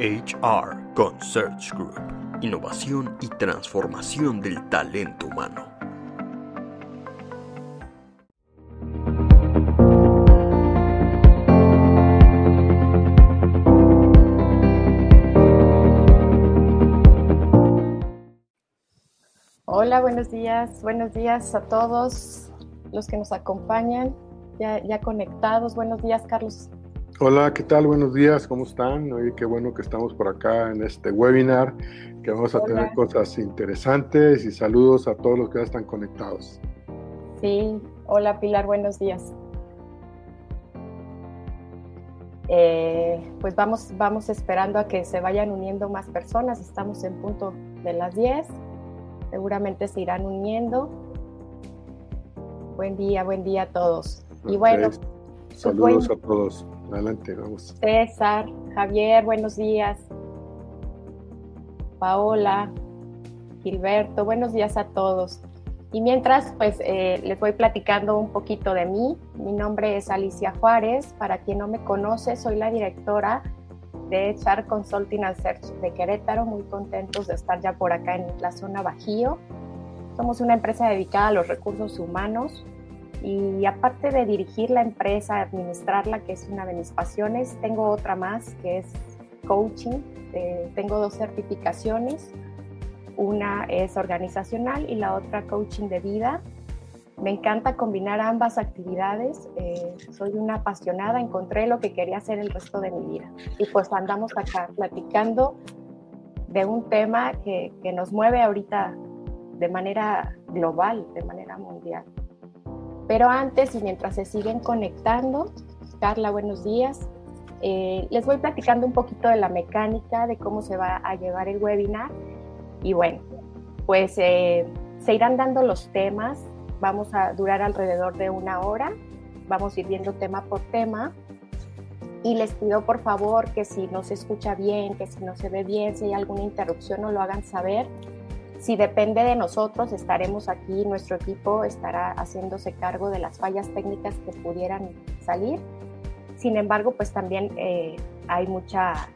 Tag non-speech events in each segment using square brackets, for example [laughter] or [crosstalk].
HR con Group. Innovación y transformación del talento humano. Hola, buenos días. Buenos días a todos los que nos acompañan, ya conectados. Buenos días, Carlos. Hola, ¿qué tal? Buenos días, ¿cómo están? Oye, qué bueno que estamos por acá en este webinar, que vamos a tener cosas interesantes y saludos a todos los que ya están conectados. Sí, hola Pilar, buenos días. Eh, pues vamos, vamos esperando a que se vayan uniendo más personas, estamos en punto de las 10, seguramente se irán uniendo. Buen día, buen día a todos. Y bueno, pues saludos a todos. Adelante, vamos. César, Javier, buenos días. Paola, Gilberto, buenos días a todos. Y mientras, pues eh, les voy platicando un poquito de mí. Mi nombre es Alicia Juárez. Para quien no me conoce, soy la directora de Char Consulting and Search de Querétaro. Muy contentos de estar ya por acá en la zona Bajío. Somos una empresa dedicada a los recursos humanos y aparte de dirigir la empresa, administrarla, que es una de mis pasiones, tengo otra más que es coaching. Eh, tengo dos certificaciones. Una es organizacional y la otra coaching de vida. Me encanta combinar ambas actividades. Eh, soy una apasionada, encontré lo que quería hacer el resto de mi vida. Y pues andamos acá platicando de un tema que, que nos mueve ahorita de manera global, de manera mundial. Pero antes y mientras se siguen conectando, Carla, buenos días. Eh, les voy platicando un poquito de la mecánica, de cómo se va a llevar el webinar. Y bueno, pues eh, se irán dando los temas. Vamos a durar alrededor de una hora. Vamos a ir viendo tema por tema. Y les pido por favor que si no se escucha bien, que si no se ve bien, si hay alguna interrupción, no lo hagan saber si depende de nosotros, estaremos aquí, nuestro equipo estará haciéndose cargo de las fallas técnicas que pudieran salir. Sin embargo, pues también eh, hay mucha,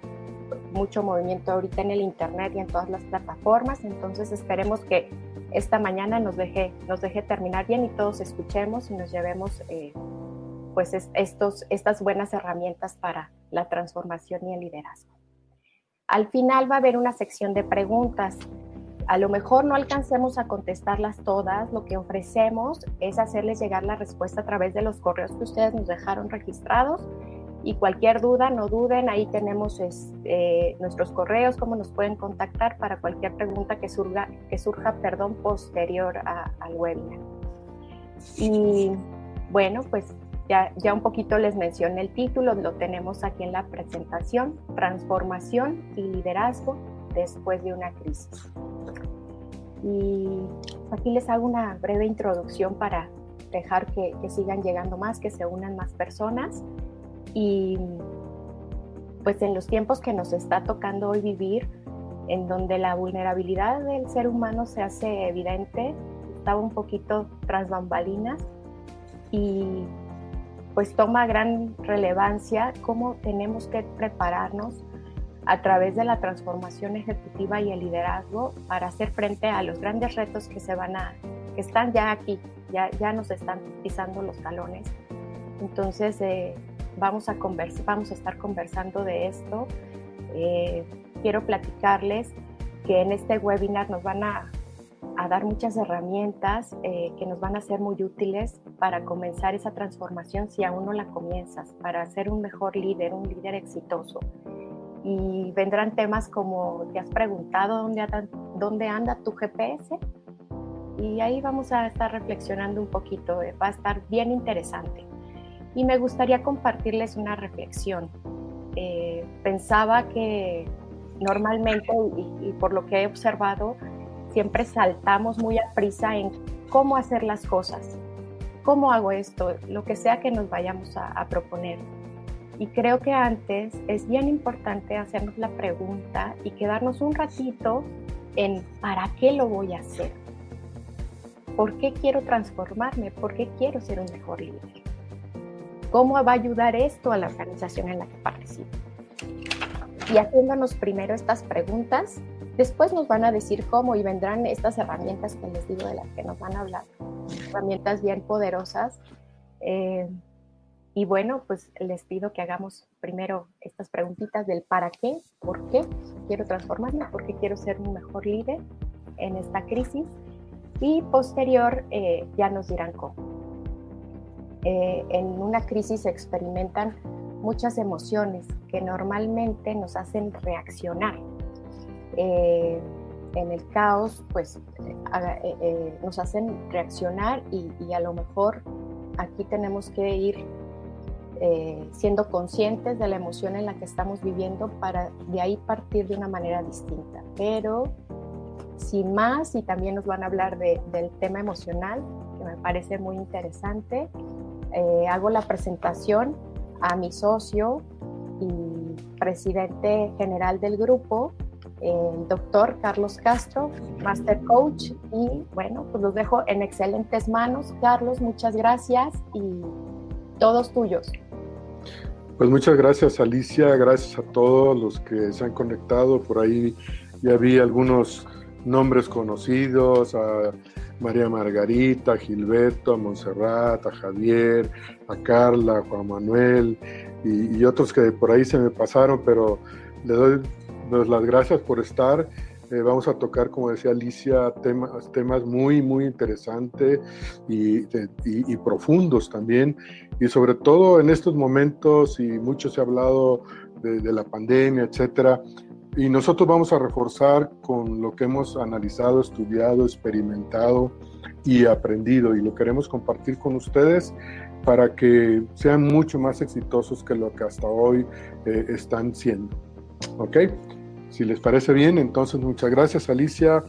mucho movimiento ahorita en el Internet y en todas las plataformas, entonces esperemos que esta mañana nos deje, nos deje terminar bien y todos escuchemos y nos llevemos eh, pues estos, estas buenas herramientas para la transformación y el liderazgo. Al final va a haber una sección de preguntas. A lo mejor no alcancemos a contestarlas todas, lo que ofrecemos es hacerles llegar la respuesta a través de los correos que ustedes nos dejaron registrados y cualquier duda, no duden, ahí tenemos este, nuestros correos, cómo nos pueden contactar para cualquier pregunta que surja, que surja perdón, posterior al webinar. Y bueno, pues ya, ya un poquito les mencioné el título, lo tenemos aquí en la presentación, Transformación y Liderazgo después de una crisis. Y aquí les hago una breve introducción para dejar que, sigan llegando más, que se unan más personas. Y pues en los tiempos que nos está tocando hoy vivir, en donde la vulnerabilidad del ser humano se hace evidente, estaba un poquito tras bambalinas y pues toma gran relevancia cómo tenemos que prepararnos a través de la transformación ejecutiva y el liderazgo para hacer frente a los grandes retos que se van a, que están ya aquí, ya, ya nos están pisando los talones. Entonces, eh, vamos, a vamos a estar conversando de esto. Eh, quiero platicarles que en este webinar nos van a, a dar muchas herramientas eh, que nos van a ser muy útiles para comenzar esa transformación si aún no la comienzas, para ser un mejor líder, un líder exitoso y vendrán temas como te has preguntado dónde anda, tu GPS y ahí vamos a estar reflexionando un poquito, eh, va a estar bien interesante. Y me gustaría compartirles una reflexión. Eh, pensaba que normalmente, y, por lo que he observado, siempre saltamos muy a prisa en cómo hacer las cosas, cómo hago esto, lo que sea que nos vayamos a proponer. Y creo que antes es bien importante hacernos la pregunta y quedarnos un ratito en ¿para qué lo voy a hacer? ¿Por qué quiero transformarme? ¿Por qué quiero ser un mejor líder? ¿Cómo va a ayudar esto a la organización en la que participo? y haciéndonos primero estas preguntas. Después nos van a decir cómo y vendrán estas herramientas que les digo de las que nos van a hablar, herramientas bien poderosas. Eh, y bueno, pues les pido que hagamos primero estas preguntitas del para qué, por qué quiero transformarme, por qué quiero ser un mejor líder en esta crisis y posterior eh, ya nos dirán cómo. Eh, en una crisis se experimentan muchas emociones que normalmente nos hacen reaccionar. Eh, en el caos, pues nos hacen reaccionar y, y, a lo mejor aquí tenemos que ir siendo conscientes de la emoción en la que estamos viviendo para de ahí partir de una manera distinta. Pero sin más, y también nos van a hablar del tema emocional, que me parece muy interesante. Eh, hago la presentación a mi socio y presidente general del grupo, el doctor Carlos Castro, Master Coach, y bueno, pues los dejo en excelentes manos. Carlos, muchas gracias y todos tuyos. Pues muchas gracias Alicia, gracias a todos los que se han conectado. Por ahí ya vi algunos nombres conocidos, a María Margarita, a Gilberto, a Montserrat, a Javier, a Carla, a Juan Manuel y, otros que por ahí se me pasaron, pero le doy las gracias por estar. Eh, vamos a tocar, como decía Alicia, temas, muy, muy interesantes y, profundos también. Y sobre todo en estos momentos, y mucho se ha hablado de, de la pandemia, etcétera, y nosotros vamos a reforzar con lo que hemos analizado, estudiado, experimentado y aprendido y lo queremos compartir con ustedes para que sean mucho más exitosos que lo que hasta hoy eh, están siendo. ¿Ok? Si les parece bien, entonces muchas gracias Alicia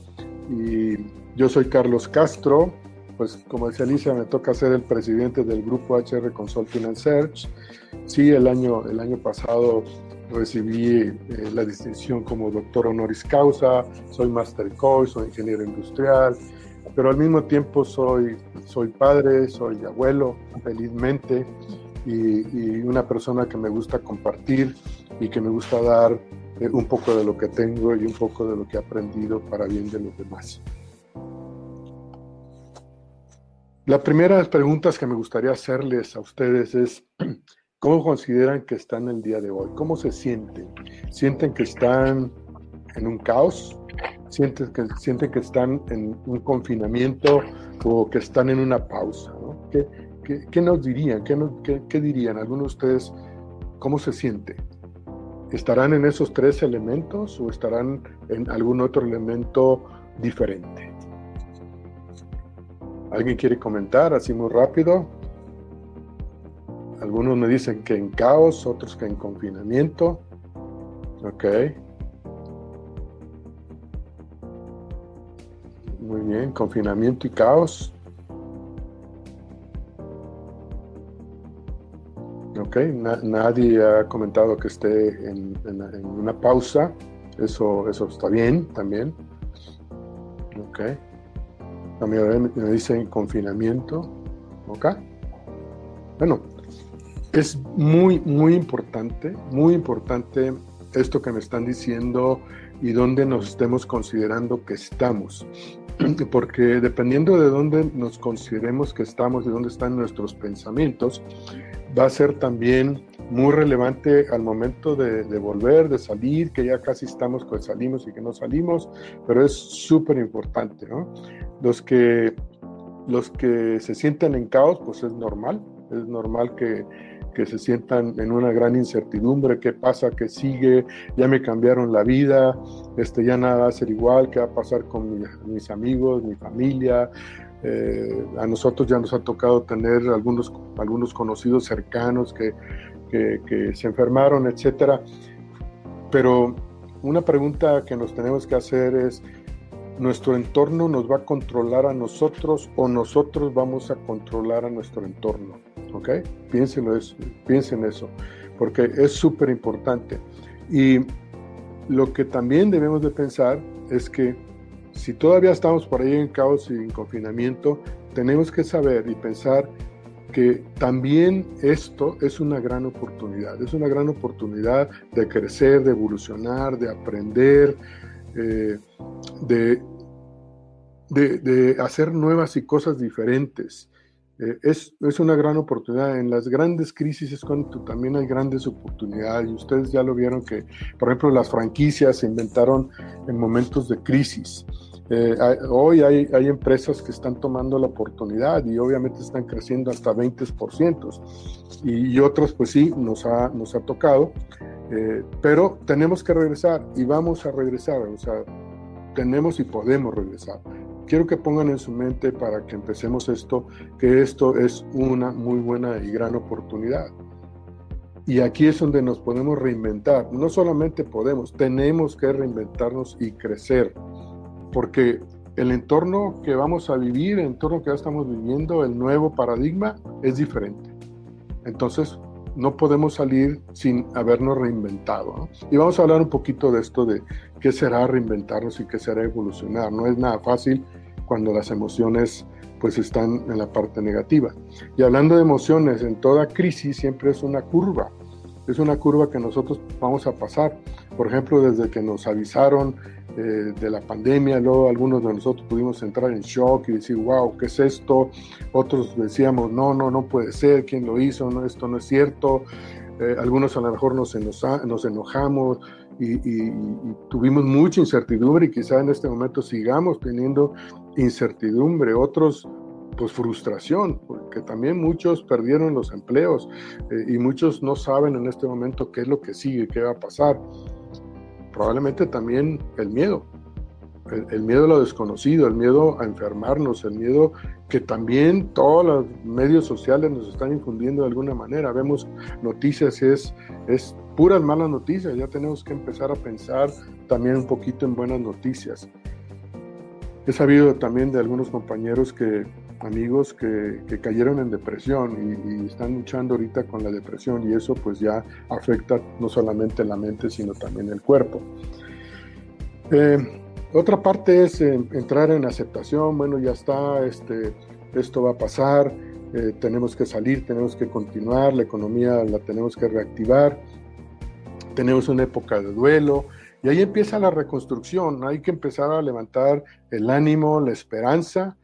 y yo soy Carlos Castro. Pues como decía Alicia, me toca ser el presidente del grupo HR Consulting and Search. Sí, el año, el año pasado recibí eh, la distinción como doctor honoris causa, soy master coach, soy ingeniero industrial, pero al mismo tiempo soy, soy padre, soy abuelo, felizmente, y, una persona que me gusta compartir y que me gusta dar eh, un poco de lo que tengo y un poco de lo que he aprendido para bien de los demás. La primera de las preguntas que me gustaría hacerles a ustedes es, [clears throat] ¿Cómo consideran que están el día de hoy? ¿Cómo se sienten? ¿Sienten que están en un caos? ¿Sienten que, sienten que están en un confinamiento o que están en una pausa? ¿Qué, nos dirían? ¿Qué, ¿Qué, dirían? Algunos de ustedes, ¿cómo se siente? ¿Estarán en esos tres elementos o estarán en algún otro elemento diferente? ¿Alguien quiere comentar así muy rápido? Algunos me dicen que en caos, otros que en confinamiento. Ok. Muy bien, confinamiento y caos. Ok, nadie ha comentado que esté en, una pausa. Eso, eso está bien también. Ok. También me dicen confinamiento. Ok. Bueno, es muy, muy importante, muy importante esto que me están diciendo y dónde nos estemos considerando que estamos. [clears throat] Porque dependiendo de dónde nos consideremos que estamos y dónde están nuestros pensamientos, va a ser también muy relevante al momento de, volver, de salir, que ya casi estamos con salimos y que no salimos, pero es súper importante, ¿no? Los que, los que se sienten en caos, pues es normal, es normal que, que se sientan en una gran incertidumbre, qué pasa, qué sigue, ya me cambiaron la vida, este, ya nada va a ser igual, qué va a pasar con mis amigos, mi familia. Eh, a nosotros ya nos ha tocado tener algunos, algunos conocidos cercanos que, que, se enfermaron, etcétera. Pero una pregunta que nos tenemos que hacer es, ¿nuestro entorno nos va a controlar a nosotros o nosotros vamos a controlar a nuestro entorno? ¿ok? Piénsenlo eso, eso, porque es súper importante. Y lo que también debemos de pensar es que si todavía estamos por ahí en caos y en confinamiento, tenemos que saber y pensar porque también esto es una gran oportunidad, es una gran oportunidad de crecer, de evolucionar, de aprender, eh, de, de, hacer nuevas y cosas diferentes. Eh, es, es, una gran oportunidad. En las grandes crisis es cuando también hay grandes oportunidades. Y ustedes ya lo vieron que, por ejemplo, las franquicias se inventaron en momentos de crisis. Eh, hoy hay, hay, empresas que están tomando la oportunidad y obviamente están creciendo hasta 20%. Y, y otras, pues sí, nos ha, nos ha tocado. Eh, pero tenemos que regresar y vamos a regresar. O sea, tenemos y podemos regresar quiero que pongan en su mente para que empecemos esto, que esto es una muy buena y gran oportunidad. Y aquí es donde nos podemos reinventar. No solamente podemos, tenemos que reinventarnos y crecer, porque el entorno que vamos a vivir, el entorno que ya estamos viviendo, el nuevo paradigma es diferente. Entonces, no podemos salir sin habernos reinventado. Y vamos a hablar un poquito de esto de qué será reinventarnos y qué será evolucionar. No es nada fácil cuando las emociones pues están en la parte negativa. Y hablando de emociones, en toda crisis siempre es una curva. Es una curva que nosotros vamos a pasar. Por ejemplo, desde que nos avisaron eh, de la pandemia, luego algunos de nosotros pudimos entrar en shock y decir, wow, ¿qué es esto? Otros decíamos, no, no, no puede ser, ¿quién lo hizo? No, esto no es cierto. Eh, algunos a lo mejor nos, nos enojamos y, tuvimos mucha incertidumbre y quizá en este momento sigamos teniendo incertidumbre. Otros pues frustración, porque también muchos perdieron los empleos eh, y muchos no saben en este momento qué es lo que sigue, qué va a pasar probablemente también el miedo, el, miedo a lo desconocido, el miedo a enfermarnos, el miedo que también todos los medios sociales nos están infundiendo de alguna manera. Vemos noticias, es, es puras malas noticias, ya tenemos que empezar a pensar también un poquito en buenas noticias. He sabido también de algunos compañeros que amigos que, cayeron en depresión y, están luchando ahorita con la depresión y eso pues ya afecta no solamente la mente sino también el cuerpo. Eh, otra parte es eh, entrar en aceptación, bueno ya está, este, esto va a pasar, eh, tenemos que salir, tenemos que continuar, la economía la tenemos que reactivar, tenemos una época de duelo, y ahí empieza la reconstrucción, hay que empezar a levantar el ánimo, la esperanza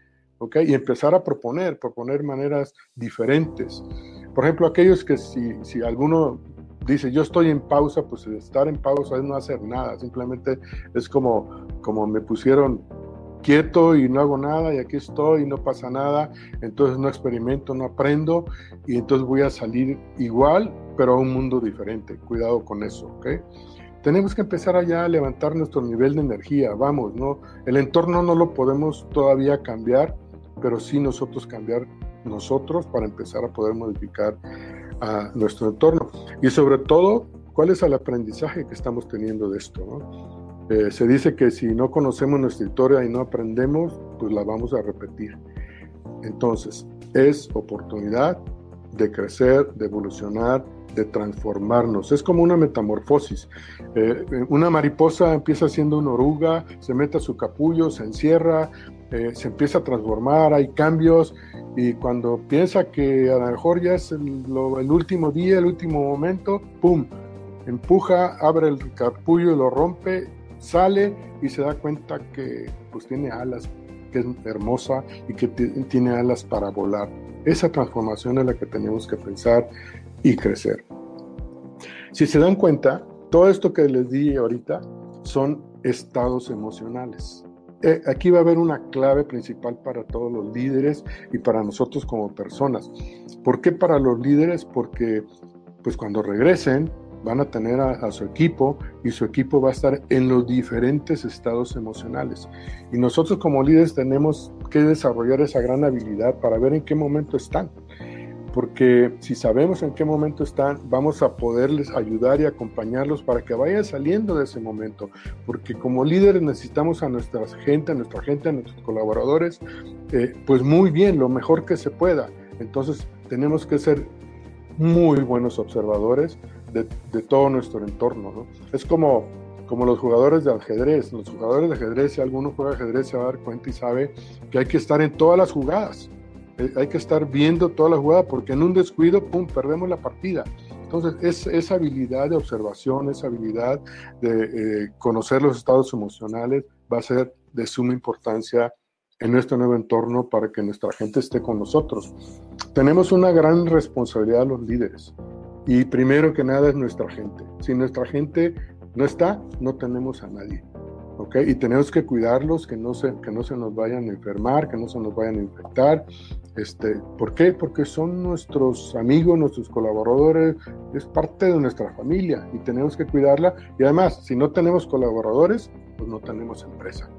y empezar a proponer, proponer maneras diferentes. Por ejemplo, aquellos que si, si alguno dice yo estoy en pausa, pues estar en pausa es no hacer nada, simplemente es como, como me pusieron quieto y no hago nada y aquí estoy y no pasa nada, entonces no experimento, no aprendo y entonces voy a salir igual, pero a un mundo diferente. Cuidado con eso, ¿ok? Tenemos que empezar allá a levantar nuestro nivel de energía, vamos, ¿no? El entorno no lo podemos todavía cambiar, pero sí nosotros cambiar nosotros para empezar a poder modificar a nuestro entorno. Y sobre todo, ¿cuál es el aprendizaje que estamos teniendo de esto? Eh, se dice que si no conocemos nuestra historia y no aprendemos, pues la vamos a repetir. Entonces, es oportunidad de crecer, de evolucionar, de transformarnos. Es como una metamorfosis. Eh, una mariposa empieza siendo una oruga, se mete a su capullo, se encierra, eh, se empieza a transformar, hay cambios y cuando piensa que a lo mejor ya es el, último día, el último momento, ¡pum! Empuja, abre el capullo lo rompe, sale y se da cuenta que pues tiene alas, que es hermosa y que tiene alas para volar. Esa transformación es la que tenemos que pensar y crecer. Si se dan cuenta, todo esto que les di ahorita son estados emocionales. Eh, aquí va a haber una clave principal para todos los líderes y para nosotros como personas. ¿Por qué para los líderes? Porque pues cuando regresen van a tener a, su equipo y su equipo va a estar en los diferentes estados emocionales. Y nosotros como líderes tenemos que desarrollar esa gran habilidad para ver en qué momento están porque si sabemos en qué momento están, vamos a poderles ayudar y acompañarlos para que vayan saliendo de ese momento, porque como líderes necesitamos a nuestra gente, a nuestra gente, a nuestros colaboradores, eh, pues muy bien, lo mejor que se pueda. Entonces tenemos que ser muy buenos observadores de, todo nuestro entorno. Es como, como los jugadores de ajedrez. Los jugadores de ajedrez, si alguno juega ajedrez, se va a dar cuenta y sabe que hay que estar en todas las jugadas hay que estar viendo toda la jugada porque en un descuido, ¡pum!, perdemos la partida. Entonces, es, esa habilidad de observación, esa habilidad de eh, conocer los estados emocionales va a ser de suma importancia en nuestro nuevo entorno para que nuestra gente esté con nosotros. Tenemos una gran responsabilidad los líderes y primero que nada es nuestra gente. Si nuestra gente no está, no tenemos a nadie. Y tenemos que cuidarlos, que no, se, que no se nos vayan a enfermar, que no se nos vayan a infectar. Este, ¿Por qué? Porque son nuestros amigos, nuestros colaboradores, es parte de nuestra familia y tenemos que cuidarla. Y además, si no tenemos colaboradores, pues no tenemos empresa.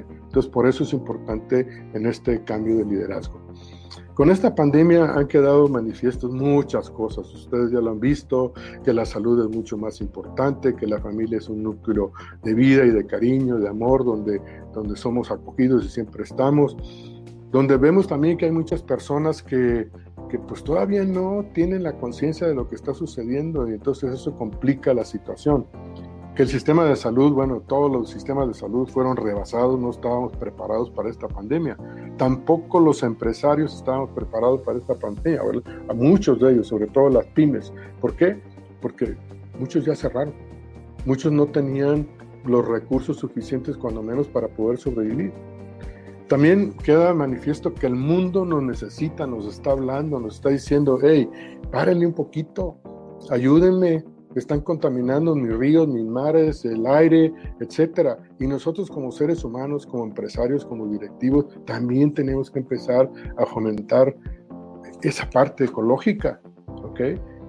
Entonces, por eso es importante en este cambio de liderazgo. Con esta pandemia han quedado manifiestos muchas cosas. Ustedes ya lo han visto, que la salud es mucho más importante, que la familia es un núcleo de vida y de cariño, de amor, donde, donde somos acogidos y siempre estamos. Donde vemos también que hay muchas personas que, que pues todavía no tienen la conciencia de lo que está sucediendo y entonces eso complica la situación que el sistema de salud, bueno, todos los sistemas de salud fueron rebasados, no estábamos preparados para esta pandemia. Tampoco los empresarios estábamos preparados para esta pandemia, a muchos de ellos, sobre todo las pymes. ¿Por qué? Porque muchos ya cerraron, muchos no tenían los recursos suficientes, cuando menos, para poder sobrevivir. También queda manifiesto que el mundo nos necesita, nos está hablando, nos está diciendo, hey, párenle un poquito, ayúdenme, están contaminando mis ríos, mis mares, el aire, etcétera. Y nosotros como seres humanos, como empresarios, como directivos, también tenemos que empezar a fomentar esa parte ecológica, ¿ok?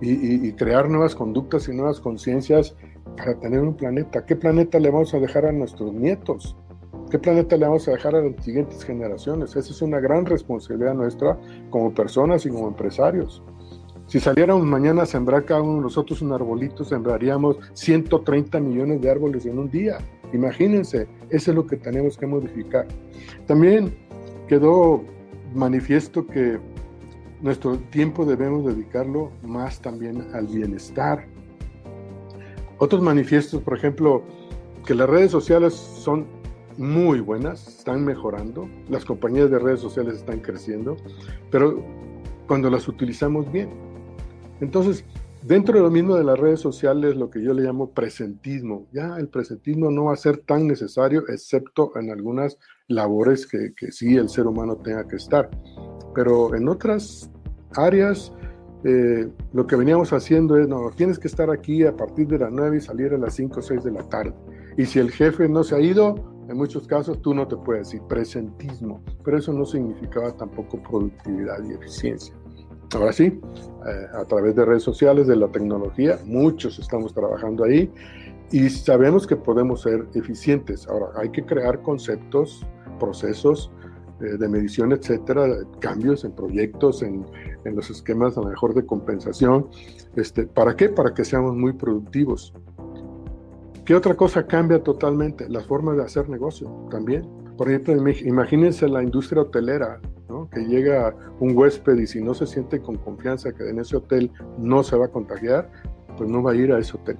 Y, crear nuevas conductas y nuevas conciencias para tener un planeta. ¿Qué planeta le vamos a dejar a nuestros nietos? ¿Qué planeta le vamos a dejar a las siguientes generaciones? Esa es una gran responsabilidad nuestra como personas y como empresarios. Si saliéramos mañana a sembrar cada uno de nosotros un arbolito, sembraríamos 130 millones de árboles en un día. Imagínense, eso es lo que tenemos que modificar. También quedó manifiesto que nuestro tiempo debemos dedicarlo más también al bienestar. Otros manifiestos, por ejemplo, que las redes sociales son muy buenas, están mejorando, las compañías de redes sociales están creciendo, pero cuando las utilizamos bien, entonces, dentro de lo mismo de las redes sociales, lo que yo le llamo presentismo, ya el presentismo no va a ser tan necesario, excepto en algunas labores que, sí el ser humano tenga que estar. Pero en otras áreas, eh, lo que veníamos haciendo es, no, tienes que estar aquí a partir de las 9 y salir a las 5 o 6 de la tarde. Y si el jefe no se ha ido, en muchos casos tú no te puedes decir presentismo, pero eso no significaba tampoco productividad y eficiencia. Ahora sí, eh, a través de redes sociales, de la tecnología, muchos estamos trabajando ahí y sabemos que podemos ser eficientes. Ahora, hay que crear conceptos, procesos eh, de medición, etcétera, cambios en proyectos, en, en, los esquemas a lo mejor de compensación. Este, ¿Para qué? Para que seamos muy productivos. ¿Qué otra cosa cambia totalmente? La forma de hacer negocio también. Por ejemplo, imagínense la industria hotelera que llega un huésped y si no se siente con confianza que en ese hotel no se va a contagiar, pues no va a ir a ese hotel.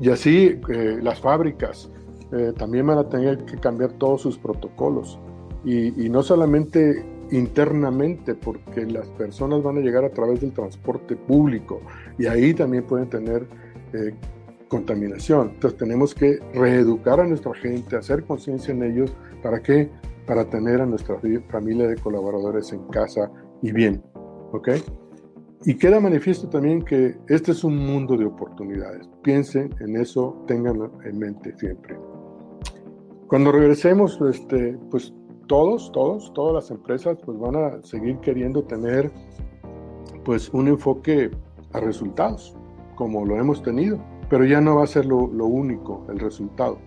Y así eh, las fábricas eh, también van a tener que cambiar todos sus protocolos. Y, no solamente internamente, porque las personas van a llegar a través del transporte público y ahí también pueden tener eh, contaminación. Entonces tenemos que reeducar a nuestra gente, hacer conciencia en ellos para que para tener a nuestra familia de colaboradores en casa y bien. ¿Ok? Y queda manifiesto también que este es un mundo de oportunidades. Piensen en eso, tenganlo en mente siempre. Cuando regresemos, este, pues todos, todos, todas las empresas pues van a seguir queriendo tener pues un enfoque a resultados, como lo hemos tenido, pero ya no va a ser lo, lo único el resultado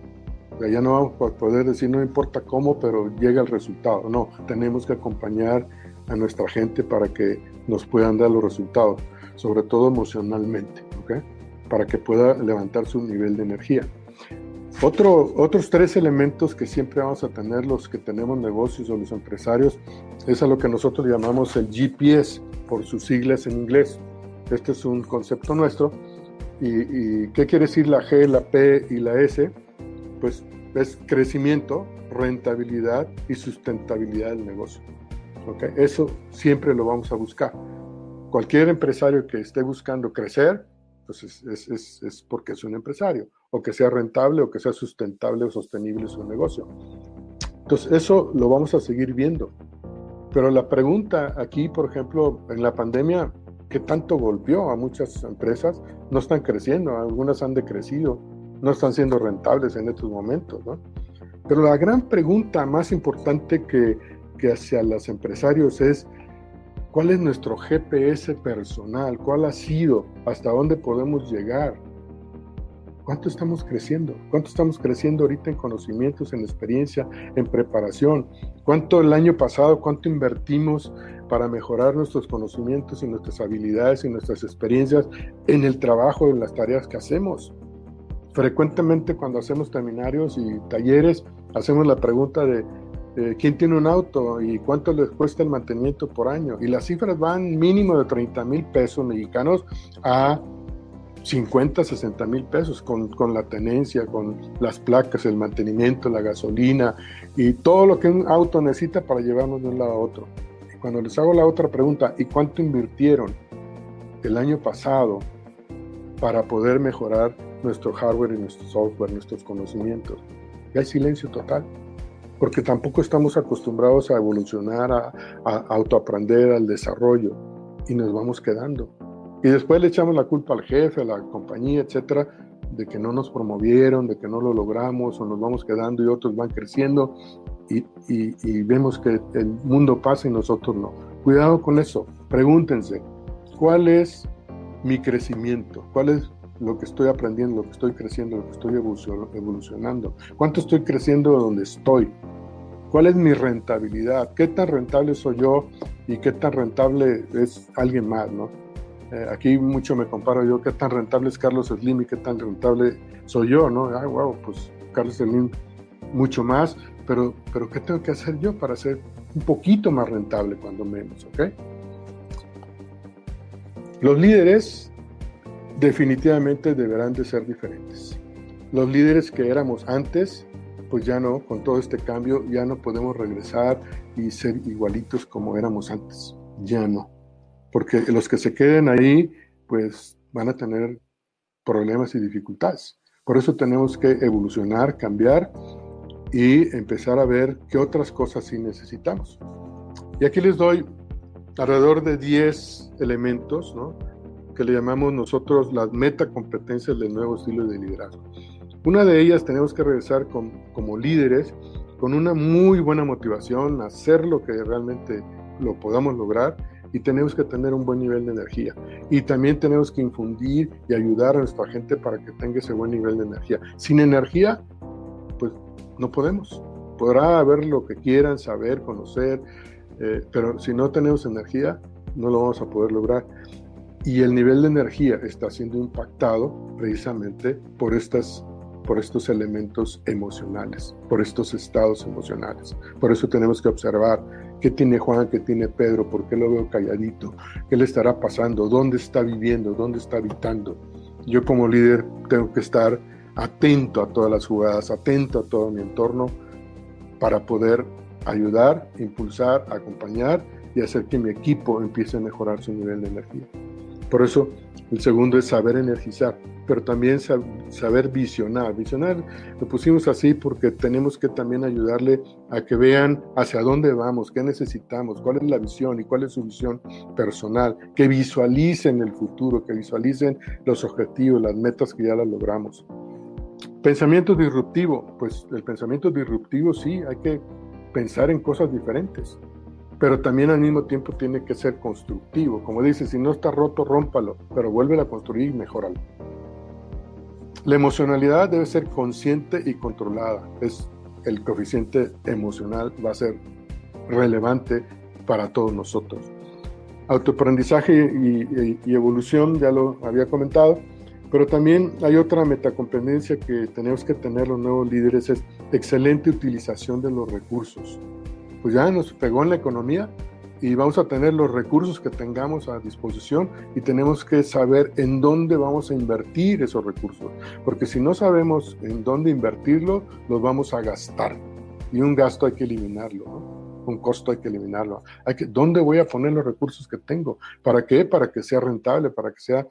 ya no vamos a poder decir, no importa cómo, pero llega el resultado. No, tenemos que acompañar a nuestra gente para que nos puedan dar los resultados, sobre todo emocionalmente, ¿ok? Para que pueda levantar su nivel de energía. Otro, otros tres elementos que siempre vamos a tener los que tenemos negocios o los empresarios es a lo que nosotros llamamos el GPS, por sus siglas en inglés. Este es un concepto nuestro. ¿Y, qué quiere decir la G, la P y la S? pues es crecimiento, rentabilidad y sustentabilidad del negocio. ¿okay? Eso siempre lo vamos a buscar. Cualquier empresario que esté buscando crecer, pues es, es, es, porque es un empresario, o que sea rentable, o que sea sustentable o sostenible su negocio. Entonces, eso lo vamos a seguir viendo. Pero la pregunta aquí, por ejemplo, en la pandemia, ¿qué tanto golpeó a muchas empresas? No están creciendo, algunas han decrecido, no están siendo rentables en estos momentos, ¿no? Pero la gran pregunta más importante que, que hacia los empresarios es, ¿cuál es nuestro GPS personal? ¿Cuál ha sido? ¿Hasta dónde podemos llegar? ¿Cuánto estamos creciendo? ¿Cuánto estamos creciendo ahorita en conocimientos, en experiencia, en preparación? ¿Cuánto el año pasado, cuánto invertimos para mejorar nuestros conocimientos y nuestras habilidades y nuestras experiencias en el trabajo, en las tareas que hacemos? Frecuentemente cuando hacemos seminarios y talleres, hacemos la pregunta de eh, quién tiene un auto y cuánto les cuesta el mantenimiento por año. Y las cifras van mínimo de 30 mil pesos mexicanos a 50, 60 mil pesos con, con, la tenencia, con las placas, el mantenimiento, la gasolina y todo lo que un auto necesita para llevarnos de un lado a otro. Y cuando les hago la otra pregunta, ¿y cuánto invirtieron el año pasado para poder mejorar nuestro hardware y nuestro software, nuestros conocimientos? y hay silencio total, porque tampoco estamos acostumbrados a evolucionar, a, a autoaprender, al desarrollo, y nos vamos quedando. Y después le echamos la culpa al jefe, a la compañía, etcétera, de que no nos promovieron, de que no lo logramos, o nos vamos quedando y otros van creciendo, y, y, y vemos que el mundo pasa y nosotros no. Cuidado con eso, pregúntense, ¿cuál es mi crecimiento? ¿Cuál es lo que estoy aprendiendo, lo que estoy creciendo, lo que estoy evolucionando. ¿Cuánto estoy creciendo de donde estoy? ¿Cuál es mi rentabilidad? ¿Qué tan rentable soy yo y qué tan rentable es alguien más? ¿no? Eh, aquí mucho me comparo yo, qué tan rentable es Carlos Slim y qué tan rentable soy yo, ¿no? Ay, wow, pues Carlos Slim mucho más, pero, pero ¿qué tengo que hacer yo para ser un poquito más rentable cuando menos, ¿ok? Los líderes definitivamente deberán de ser diferentes. Los líderes que éramos antes, pues ya no, con todo este cambio, ya no podemos regresar y ser igualitos como éramos antes. Ya no. Porque los que se queden ahí, pues van a tener problemas y dificultades. Por eso tenemos que evolucionar, cambiar y empezar a ver qué otras cosas sí necesitamos. Y aquí les doy alrededor de 10 elementos, ¿no? que le llamamos nosotros las metacompetencias del nuevo estilo de liderazgo. Una de ellas tenemos que regresar con, como líderes con una muy buena motivación, hacer lo que realmente lo podamos lograr y tenemos que tener un buen nivel de energía. Y también tenemos que infundir y ayudar a nuestra gente para que tenga ese buen nivel de energía. Sin energía, pues no podemos. Podrá haber lo que quieran, saber, conocer, eh, pero si no tenemos energía, no lo vamos a poder lograr y el nivel de energía está siendo impactado precisamente por, estas, por estos elementos emocionales, por estos estados emocionales. Por eso tenemos que observar qué tiene Juan, qué tiene Pedro, por qué lo veo calladito, qué le estará pasando, dónde está viviendo, dónde está habitando. Yo como líder tengo que estar atento a todas las jugadas, atento a todo mi entorno para poder ayudar, impulsar, acompañar y hacer que mi equipo empiece a mejorar su nivel de energía. Por eso el segundo es saber energizar, pero también saber visionar. Visionar lo pusimos así porque tenemos que también ayudarle a que vean hacia dónde vamos, qué necesitamos, cuál es la visión y cuál es su visión personal, que visualicen el futuro, que visualicen los objetivos, las metas que ya las logramos. Pensamiento disruptivo, pues el pensamiento disruptivo sí, hay que pensar en cosas diferentes pero también al mismo tiempo tiene que ser constructivo. Como dice, si no está roto, rómpalo, pero vuelve a construir y mejoralo. La emocionalidad debe ser consciente y controlada. Es el coeficiente emocional va a ser relevante para todos nosotros. Autoaprendizaje y, y, evolución, ya lo había comentado, pero también hay otra metacompetencia que tenemos que tener los nuevos líderes, es excelente utilización de los recursos pues ya nos pegó en la economía y vamos a tener los recursos que tengamos a disposición y tenemos que saber en dónde vamos a invertir esos recursos, porque si no sabemos en dónde invertirlo, los vamos a gastar y un gasto hay que eliminarlo. un costo hay que eliminarlo. Hay ¿Dónde voy a poner los recursos que tengo? ¿Para qué? Para que sea rentable, para que sea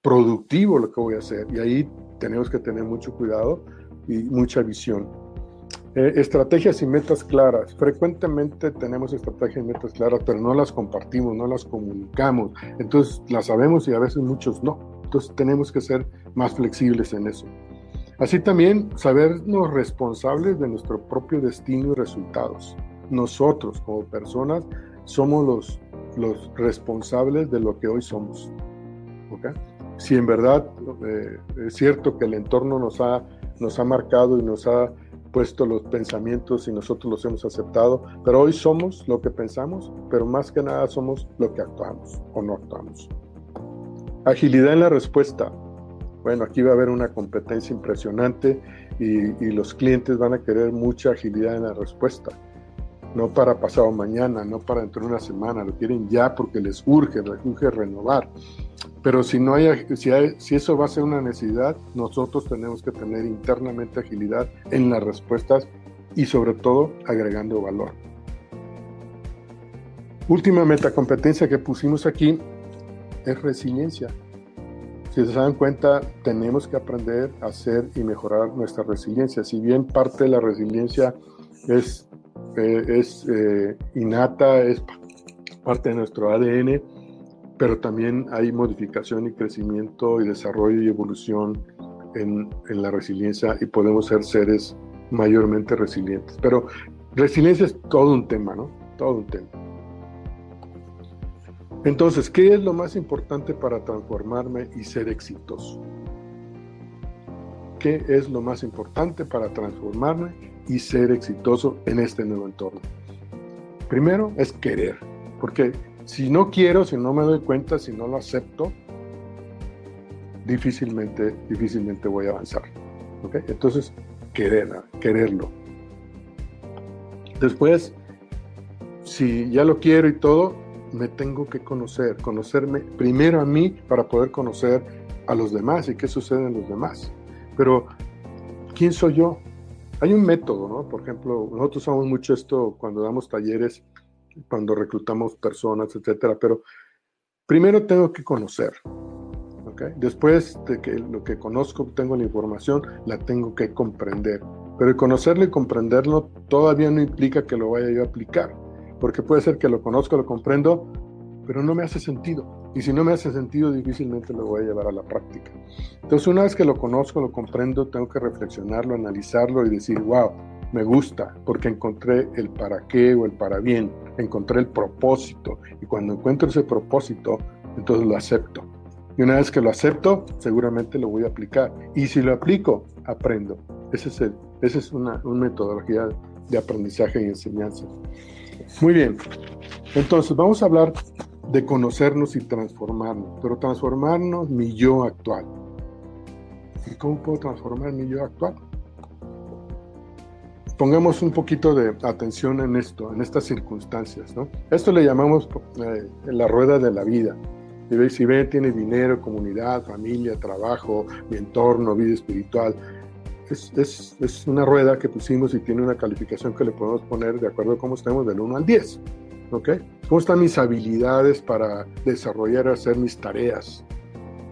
productivo lo que voy a hacer. Y ahí tenemos que tener mucho cuidado y mucha visión. Eh, estrategias y metas claras. Frecuentemente tenemos estrategias y metas claras, pero no las compartimos, no las comunicamos. Entonces las sabemos y a veces muchos no. Entonces tenemos que ser más flexibles en eso. Así también sabernos responsables de nuestro propio destino y resultados. Nosotros como personas somos los, los responsables de lo que hoy somos. ¿Okay? Si en verdad eh, es cierto que el entorno nos ha, nos ha marcado y nos ha puesto los pensamientos y nosotros los hemos aceptado, pero hoy somos lo que pensamos, pero más que nada somos lo que actuamos o no actuamos. Agilidad en la respuesta. Bueno, aquí va a haber una competencia impresionante y, los clientes van a querer mucha agilidad en la respuesta. No para pasado mañana, no para dentro de una semana, lo quieren ya porque les urge, les urge renovar. Pero si, no hay, si, si eso va a ser una necesidad, nosotros tenemos que tener internamente agilidad en las respuestas y sobre todo agregando valor. Última metacompetencia que pusimos aquí es resiliencia. Si se dan cuenta, tenemos que aprender a hacer y mejorar nuestra resiliencia. Si bien parte de la resiliencia es, eh, es eh, innata, es parte de nuestro ADN, pero también hay modificación y crecimiento y desarrollo y evolución en, en la resiliencia y podemos ser seres mayormente resilientes. Pero resiliencia es todo un tema, ¿no? Todo un tema. Entonces, ¿qué es lo más importante para transformarme y ser exitoso? ¿Qué es lo más importante para transformarme y ser exitoso en este nuevo entorno? Primero es querer, porque si no quiero, si no me doy cuenta, si no lo acepto, difícilmente, difícilmente voy a avanzar. Entonces, querer, quererlo. Después, si ya lo quiero y todo, me tengo que conocer, conocerme primero a mí para poder conocer a los demás y qué sucede en los demás. Pero, ¿quién soy yo? Hay un método, ¿no? Por ejemplo, nosotros usamos mucho esto cuando damos talleres, cuando reclutamos personas, etcétera, pero primero tengo que conocer. ¿okay? Después de que lo que conozco, tengo la información, la tengo que comprender. Pero el conocerlo y comprenderlo todavía no implica que lo vaya yo a aplicar porque puede ser que lo conozco, lo comprendo, pero no me hace sentido. Y si no me hace sentido, difícilmente lo voy a llevar a la práctica. Entonces, una vez que lo conozco, lo comprendo, tengo que reflexionarlo, analizarlo y decir, wow, me gusta, porque encontré el para qué o el para bien, encontré el propósito. Y cuando encuentro ese propósito, entonces lo acepto. Y una vez que lo acepto, seguramente lo voy a aplicar. Y si lo aplico, aprendo. Esa es, ese es una, una metodología de aprendizaje y enseñanza. Muy bien. Entonces, vamos a hablar de conocernos y transformarnos, pero transformarnos mi yo actual. ¿Y cómo puedo transformar mi yo actual? Pongamos un poquito de atención en esto, en estas circunstancias. ¿no? Esto le llamamos eh, la rueda de la vida. Si ven, tiene dinero, comunidad, familia, trabajo, mi entorno, vida espiritual es, es, una rueda que pusimos y tiene una calificación que le podemos poner de acuerdo a cómo estemos del 1 al 10. ¿Ok? ¿Cómo están mis habilidades para desarrollar hacer mis tareas?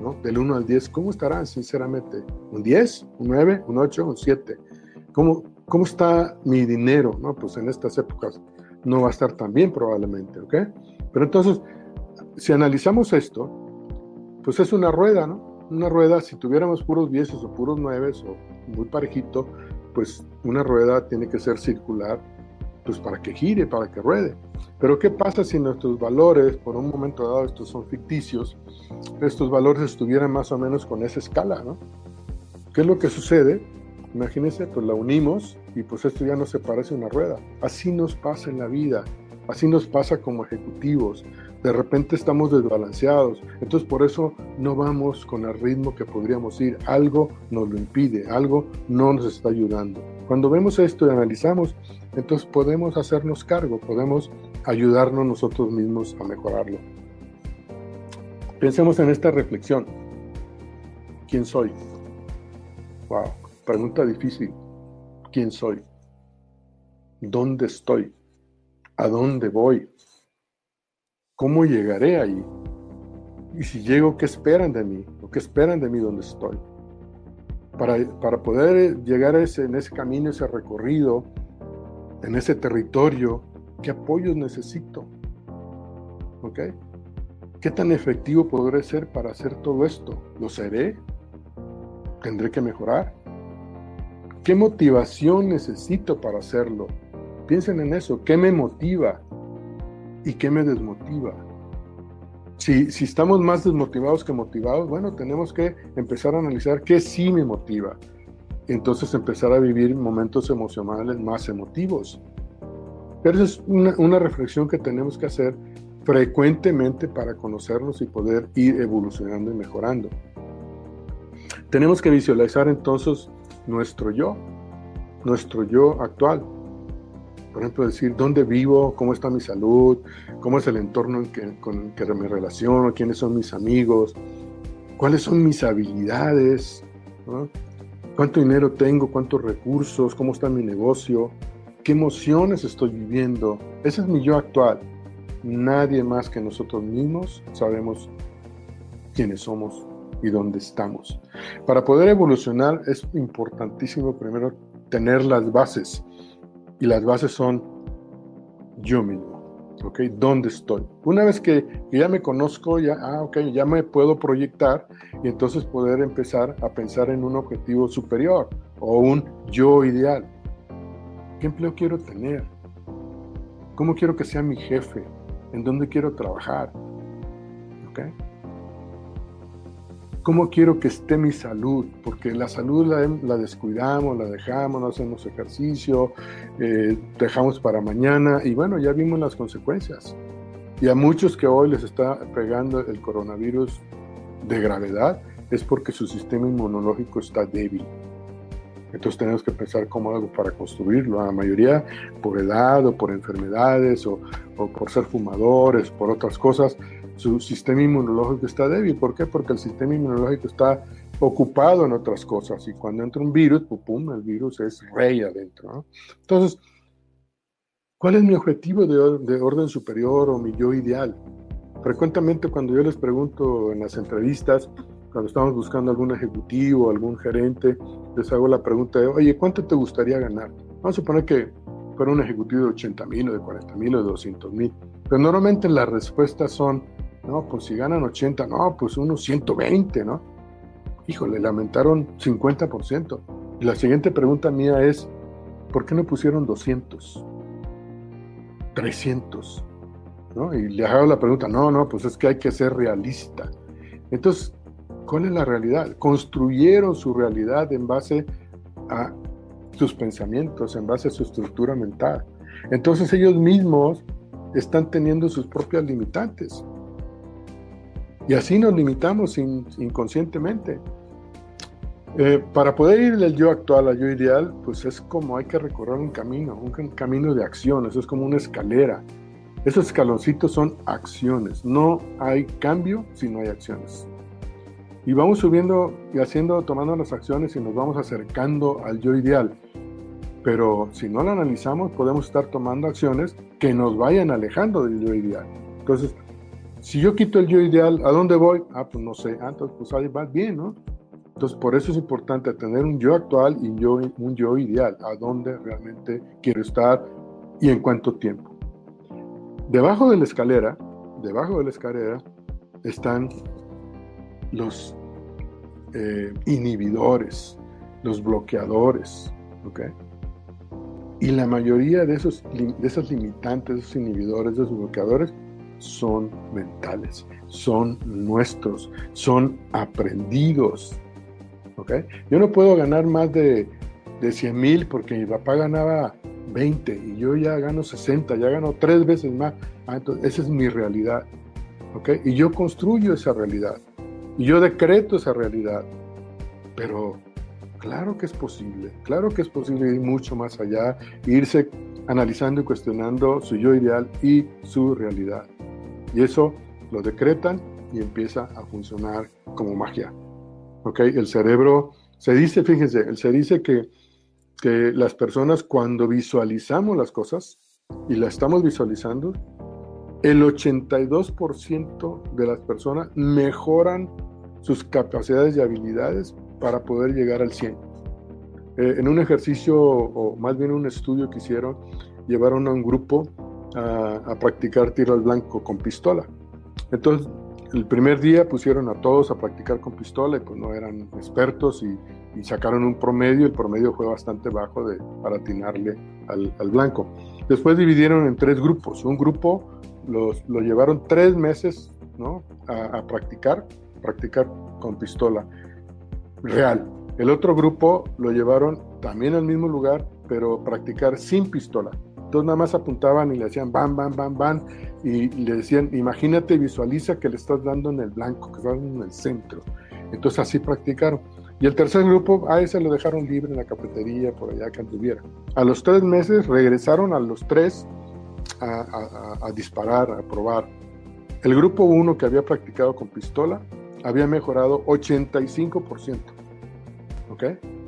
¿no? Del 1 al 10, ¿cómo estarán sinceramente? ¿Un 10? ¿Un 9? ¿Un 8? ¿Un 7? ¿Cómo, ¿Cómo está mi dinero? ¿no? Pues en estas épocas no va a estar tan bien probablemente, ¿ok? Pero entonces, si analizamos esto, pues es una rueda, ¿no? Una rueda, si tuviéramos puros 10 o puros 9 o muy parejito, pues una rueda tiene que ser circular, pues para que gire, para que ruede. Pero ¿qué pasa si nuestros valores, por un momento dado, estos son ficticios, estos valores estuvieran más o menos con esa escala, ¿no? ¿Qué es lo que sucede? Imagínense, pues la unimos y pues esto ya no se parece a una rueda. Así nos pasa en la vida, así nos pasa como ejecutivos, de repente estamos desbalanceados. Entonces por eso no vamos con el ritmo que podríamos ir. Algo nos lo impide, algo no nos está ayudando. Cuando vemos esto y analizamos, entonces podemos hacernos cargo, podemos ayudarnos nosotros mismos a mejorarlo. Pensemos en esta reflexión. ¿Quién soy? Wow, pregunta difícil. ¿Quién soy? ¿Dónde estoy? ¿A dónde voy? ¿Cómo llegaré ahí? Y si llego, ¿qué esperan de mí? ¿O qué esperan de mí donde estoy? Para, para poder llegar a ese, en ese camino, ese recorrido, en ese territorio, ¿qué apoyos necesito? ¿Ok? ¿Qué tan efectivo podré ser para hacer todo esto? ¿Lo seré? ¿Tendré que mejorar? ¿Qué motivación necesito para hacerlo? Piensen en eso. ¿Qué me motiva? ¿Y qué me desmotiva? Si, si estamos más desmotivados que motivados, bueno, tenemos que empezar a analizar qué sí me motiva. Entonces empezar a vivir momentos emocionales más emotivos. Pero es una, una reflexión que tenemos que hacer frecuentemente para conocernos y poder ir evolucionando y mejorando. Tenemos que visualizar entonces nuestro yo, nuestro yo actual. Por ejemplo, decir dónde vivo, cómo está mi salud, cómo es el entorno en que, con el que me relaciono, quiénes son mis amigos, cuáles son mis habilidades, cuánto dinero tengo, cuántos recursos, cómo está mi negocio, qué emociones estoy viviendo. Ese es mi yo actual. Nadie más que nosotros mismos sabemos quiénes somos y dónde estamos. Para poder evolucionar es importantísimo primero tener las bases. Y las bases son yo mismo. ¿Ok? ¿Dónde estoy? Una vez que, ya me conozco, ya, ah, ok, ya me puedo proyectar y entonces poder empezar a pensar en un objetivo superior o un yo ideal. ¿Qué empleo quiero tener? ¿Cómo quiero que sea mi jefe? en dónde quiero trabajar. ¿Cómo quiero que esté mi salud? Porque la salud la, descuidamos, la dejamos, no hacemos ejercicio, eh, dejamos para mañana y bueno, ya vimos las consecuencias. Y a muchos que hoy les está pegando el coronavirus de gravedad es porque su sistema inmunológico está débil. Entonces tenemos que pensar cómo algo para construirlo. La mayoría por edad o por enfermedades o, por ser fumadores, por otras cosas, su sistema inmunológico está débil. ¿Por qué? Porque el sistema inmunológico está ocupado en otras cosas y cuando entra un virus, pum, el virus es rey adentro. Entonces, ¿cuál es mi objetivo de, de orden superior o mi yo ideal? Frecuentemente cuando yo les pregunto en las entrevistas, cuando estamos buscando algún ejecutivo, algún gerente, les hago la pregunta de, oye, ¿cuánto te gustaría ganar? Vamos a suponer que fuera un ejecutivo de 80 mil o de 40 mil o de 200 mil. Pero normalmente las respuestas son, no, pues si ganan 80, no, pues unos 120, ¿no? Híjole, lamentaron 50%. Y la siguiente pregunta mía es, ¿por qué no pusieron 200? 300. ¿no? Y le hago la pregunta, no, no, pues es que hay que ser realista. Entonces, ¿Cuál es la realidad? Construyeron su realidad en base a sus pensamientos, en base a su estructura mental. Entonces ellos mismos están teniendo sus propias limitantes. Y así nos limitamos inconscientemente. Eh, para poder ir del yo actual al yo ideal, pues es como hay que recorrer un camino, un camino de acciones, es como una escalera. Esos escaloncitos son acciones. No hay cambio si no hay acciones. Y vamos subiendo y haciendo, tomando las acciones y nos vamos acercando al yo ideal. Pero si no lo analizamos, podemos estar tomando acciones que nos vayan alejando del yo ideal. Entonces, si yo quito el yo ideal, ¿a dónde voy? Ah, pues no sé. Ah, entonces, pues ahí va bien, ¿no? Entonces, por eso es importante tener un yo actual y yo, un yo ideal. ¿A dónde realmente quiero estar y en cuánto tiempo? Debajo de la escalera, debajo de la escalera, están los eh, inhibidores, los bloqueadores. ¿okay? Y la mayoría de esos, de esos limitantes, esos inhibidores, de esos bloqueadores, son mentales, son nuestros, son aprendidos. ¿okay? Yo no puedo ganar más de, de 100 mil porque mi papá ganaba 20 y yo ya gano 60, ya gano tres veces más. Ah, entonces, esa es mi realidad. ¿okay? Y yo construyo esa realidad. Y yo decreto esa realidad. Pero claro que es posible, claro que es posible ir mucho más allá, irse analizando y cuestionando su yo ideal y su realidad. Y eso lo decretan y empieza a funcionar como magia. ¿Ok? El cerebro, se dice, fíjense, se dice que, que las personas cuando visualizamos las cosas, y la estamos visualizando, el 82% de las personas mejoran sus capacidades y habilidades para poder llegar al 100. Eh, en un ejercicio, o más bien un estudio que hicieron, llevaron a un grupo a, a practicar tiro al blanco con pistola. Entonces, el primer día pusieron a todos a practicar con pistola y pues no eran expertos y, sacaron un promedio, el promedio fue bastante bajo de, para atinarle al, blanco. Después dividieron en tres grupos, un grupo los, lo llevaron tres meses ¿no? a, practicar, practicar con pistola real. El otro grupo lo llevaron también al mismo lugar, pero practicar sin pistola. Entonces nada más apuntaban y le hacían bam, bam, bam, bam, y le decían, imagínate, visualiza que le estás dando en el blanco, que estás en el centro. Entonces así practicaron. Y el tercer grupo, a ese lo dejaron libre en la cafetería, por allá que anduviera. A los tres meses regresaron a los tres a, disparar, a probar. El grupo uno que había practicado con pistola había mejorado 85%, ¿ok?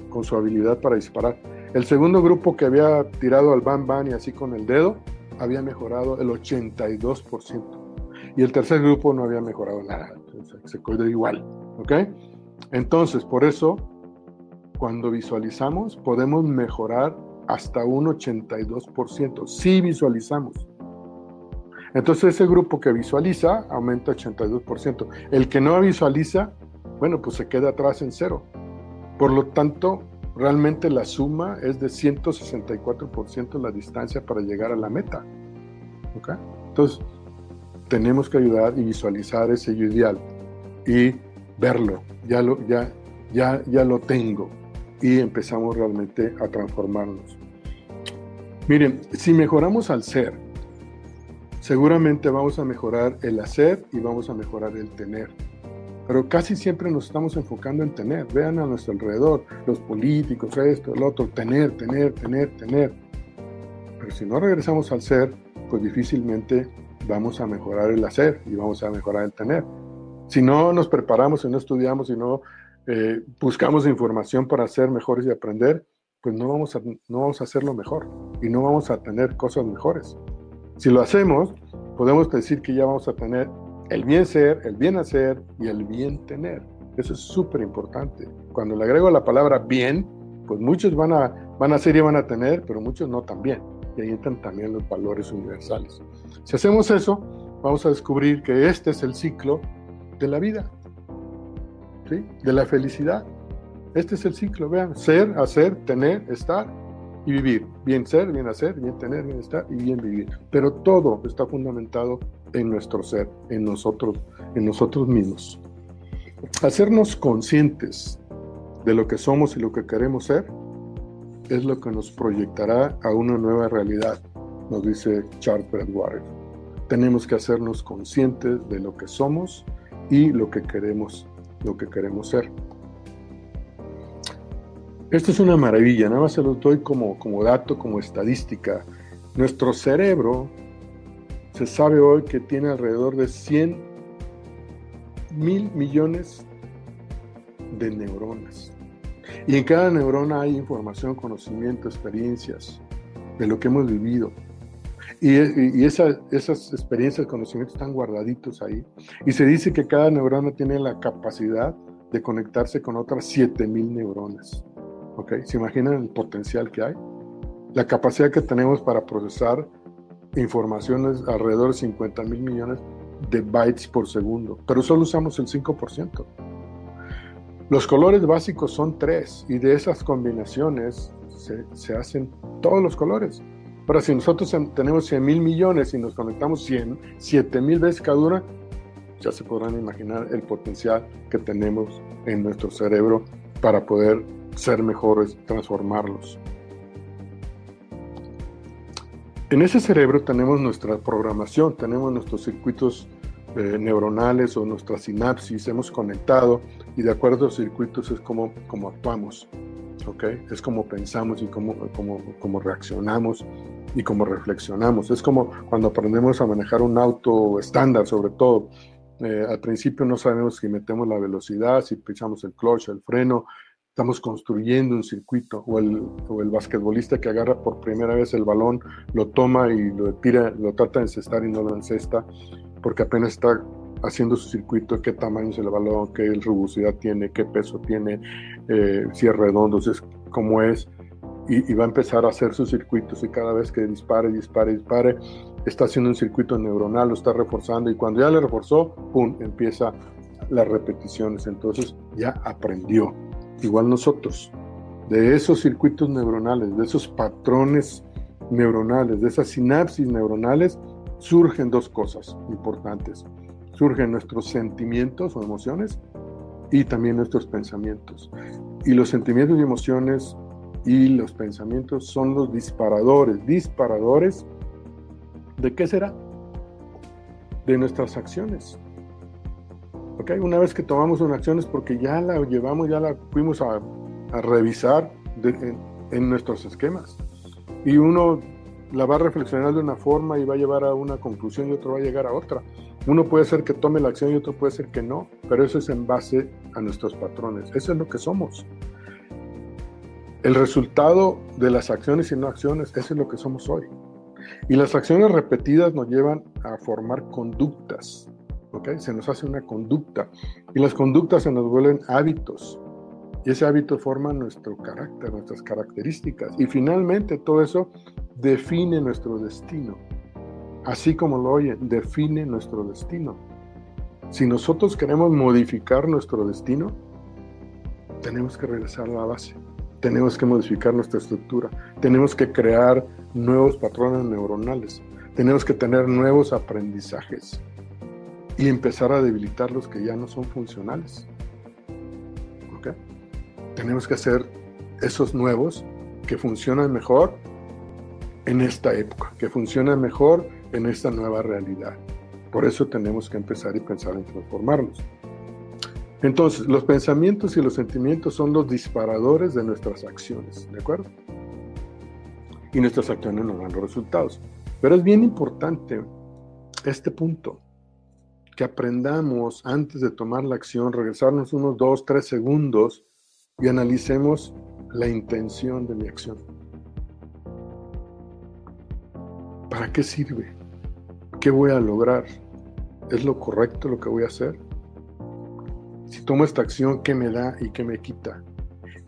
Con su habilidad para disparar. El segundo grupo que había tirado al ban ban y así con el dedo, había mejorado el 82%. Y el tercer grupo no había mejorado nada, se quedó igual. ¿Ok? Entonces, por eso, cuando visualizamos, podemos mejorar hasta un 82%, si visualizamos. Entonces, ese grupo que visualiza aumenta 82%. El que no visualiza, bueno, pues se queda atrás en cero. Por lo tanto, realmente la suma es de 164% la distancia para llegar a la meta. Entonces, tenemos que ayudar y visualizar ese ideal y verlo, ya lo, ya, ya, ya lo tengo y empezamos realmente a transformarnos. Miren, si mejoramos al ser, seguramente vamos a mejorar el hacer y vamos a mejorar el tener pero casi siempre nos estamos enfocando en tener. Vean a nuestro alrededor, los políticos, esto, el otro, tener, tener, tener, tener. Pero si no regresamos al ser, pues difícilmente vamos a mejorar el hacer y vamos a mejorar el tener. Si no nos preparamos, si no estudiamos, si no eh, buscamos información para ser mejores y aprender, pues no vamos, a, no vamos a hacerlo mejor y no vamos a tener cosas mejores. Si lo hacemos, podemos decir que ya vamos a tener el bien ser, el bien hacer y el bien tener. Eso es súper importante. Cuando le agrego la palabra bien, pues muchos van a, van a ser y van a tener, pero muchos no también. Y ahí entran también los valores universales. Si hacemos eso, vamos a descubrir que este es el ciclo de la vida, ¿sí? de la felicidad. Este es el ciclo, vean, ser, hacer, tener, estar y vivir. Bien ser, bien hacer, bien tener, bien estar y bien vivir. Pero todo está fundamentado en nuestro ser, en nosotros, en nosotros mismos. Hacernos conscientes de lo que somos y lo que queremos ser es lo que nos proyectará a una nueva realidad, nos dice Charles Bradwater. Tenemos que hacernos conscientes de lo que somos y lo que queremos, lo que queremos ser. Esto es una maravilla, nada más se lo doy como, como dato, como estadística. Nuestro cerebro se sabe hoy que tiene alrededor de 100 mil millones de neuronas. Y en cada neurona hay información, conocimiento, experiencias de lo que hemos vivido. Y, esas experiencias, conocimientos están guardaditos ahí. Y se dice que cada neurona tiene la capacidad de conectarse con otras 7 mil neuronas. ¿Ok? ¿Se imaginan el potencial que hay? La capacidad que tenemos para procesar informaciones alrededor de 50 mil millones de bytes por segundo, pero solo usamos el 5%. Los colores básicos son tres y de esas combinaciones se, hacen todos los colores. Ahora, si nosotros tenemos 100 mil millones y nos conectamos 100, 7 mil veces cada una, ya se podrán imaginar el potencial que tenemos en nuestro cerebro para poder ser mejores, transformarlos. En ese cerebro tenemos nuestra programación, tenemos nuestros circuitos eh, neuronales o nuestra sinapsis, hemos conectado y de acuerdo a los circuitos es como, como actuamos, ¿ok? Es como pensamos y como, como, reaccionamos y como reflexionamos. Es como cuando aprendemos a manejar un auto estándar, sobre todo. Eh, al principio no sabemos si metemos la velocidad, si pisamos el clutch, el freno, Estamos construyendo un circuito, o el, o el basquetbolista que agarra por primera vez el balón, lo toma y lo tira, lo trata de encestar y no lo encesta, porque apenas está haciendo su circuito, qué tamaño es el balón, qué rugosidad tiene, qué peso tiene, eh, si es redondo, si es cómo es, y, va a empezar a hacer sus circuitos y cada vez que dispare, dispare, dispare, está haciendo un circuito neuronal, lo está reforzando y cuando ya le reforzó, ¡pum!, empieza las repeticiones, entonces ya aprendió. Igual nosotros, de esos circuitos neuronales, de esos patrones neuronales, de esas sinapsis neuronales, surgen dos cosas importantes surgen nuestros sentimientos o emociones y también nuestros pensamientos. Y los sentimientos y emociones y los pensamientos son los disparadores, disparadores de qué será? De nuestras acciones. ¿Ok? Una vez que tomamos una acción es porque ya la llevamos, ya la fuimos a, revisar en, en nuestros esquemas. Y uno la va a reflexionar de una forma y va a llevar a una conclusión y otro va a llegar a otra. Uno puede ser que tome la acción y otro puede ser que no, pero eso es en base a nuestros patrones. Eso es lo que somos. El resultado de las acciones y no acciones, eso es lo que somos hoy. Y las acciones repetidas nos llevan a formar conductas. ¿Ok? Se nos hace una conducta. Y las conductas se nos vuelven hábitos. Y ese hábito forma nuestro carácter, nuestras características. Y finalmente todo eso define nuestro destino así como lo oyen, define nuestro destino. Si nosotros queremos modificar nuestro destino, tenemos que regresar a la base, tenemos que modificar nuestra estructura, tenemos que crear nuevos patrones neuronales, tenemos que tener nuevos aprendizajes y empezar a debilitar los que ya no son funcionales. Tenemos que hacer esos nuevos que funcionan mejor en esta época, que funcionan mejor en esta nueva realidad. Por eso tenemos que empezar y pensar en transformarnos. Entonces, los pensamientos y los sentimientos son los disparadores de nuestras acciones, ¿de acuerdo? Y nuestras acciones nos dan los resultados. Pero es bien importante este punto, que aprendamos antes de tomar la acción, regresarnos unos dos, tres segundos y analicemos la intención de mi acción. ¿Para qué sirve? ¿Qué voy a lograr? ¿Es lo correcto lo que voy a hacer? Si tomo esta acción, ¿qué me da y qué me quita?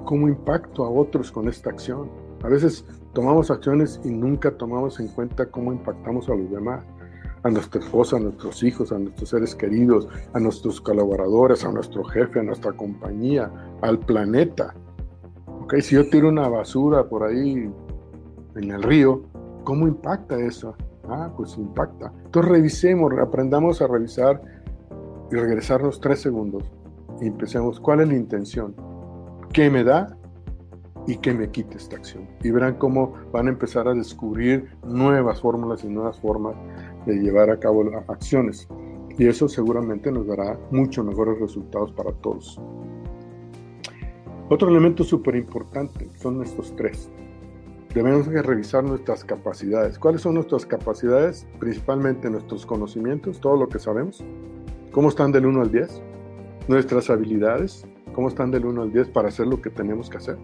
¿Cómo impacto a otros con esta acción? A veces tomamos acciones y nunca tomamos en cuenta cómo impactamos a los demás, a nuestra esposa, a nuestros hijos, a nuestros seres queridos, a nuestros colaboradores, a nuestro jefe, a nuestra compañía, al planeta. ¿Okay? Si yo tiro una basura por ahí en el río, ¿cómo impacta eso? Ah, pues impacta. Entonces revisemos, aprendamos a revisar y regresarnos tres segundos y empecemos cuál es la intención, qué me da y qué me quita esta acción. Y verán cómo van a empezar a descubrir nuevas fórmulas y nuevas formas de llevar a cabo las acciones. Y eso seguramente nos dará mucho mejores resultados para todos. Otro elemento súper importante son estos tres debemos revisar nuestras capacidades. ¿Cuáles son nuestras capacidades? Principalmente nuestros conocimientos, todo lo que sabemos. ¿Cómo están del 1 al 10? Nuestras habilidades, ¿cómo están del 1 al 10 para hacer lo que tenemos que hacer?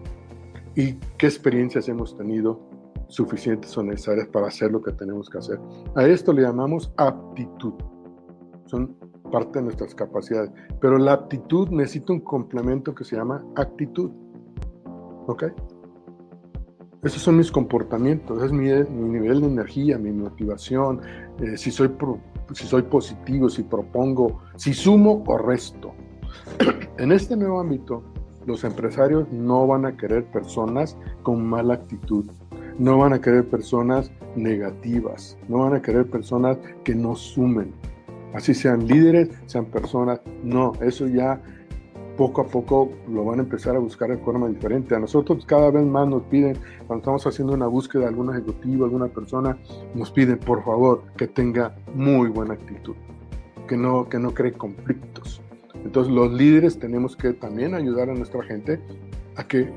¿Y qué experiencias hemos tenido suficientes o necesarias para hacer lo que tenemos que hacer? A esto le llamamos aptitud. Son parte de nuestras capacidades. Pero la aptitud necesita un complemento que se llama actitud. ¿Ok? Esos son mis comportamientos, es mi, nivel de energía, mi motivación, eh, si, soy si soy positivo, si propongo, si sumo o resto. [clears throat] en este nuevo ámbito, los empresarios no van a querer personas con mala actitud, no van a querer personas negativas, no van a querer personas que no sumen. Así sean líderes, sean personas, no, eso ya poco a poco lo van a empezar a buscar de forma diferente. A nosotros cada vez más nos piden, cuando estamos haciendo una búsqueda de algún ejecutivo, alguna persona, nos piden por favor que tenga muy buena actitud, que no, que no cree conflictos. Entonces los líderes tenemos que también ayudar a nuestra gente a que,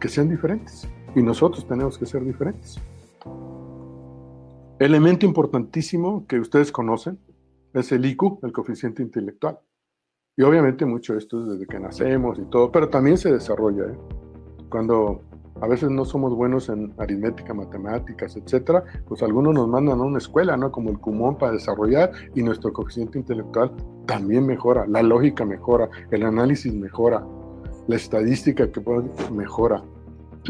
que sean diferentes y nosotros tenemos que ser diferentes. Elemento importantísimo que ustedes conocen es el IQ, el coeficiente intelectual. Y obviamente mucho de esto es desde que nacemos y todo, pero también se desarrolla. ¿eh? Cuando a veces no somos buenos en aritmética, matemáticas, etcétera, pues algunos nos mandan a una escuela, ¿no? Como el Cumón para desarrollar y nuestro coeficiente intelectual también mejora, la lógica mejora, el análisis mejora, la estadística que mejora.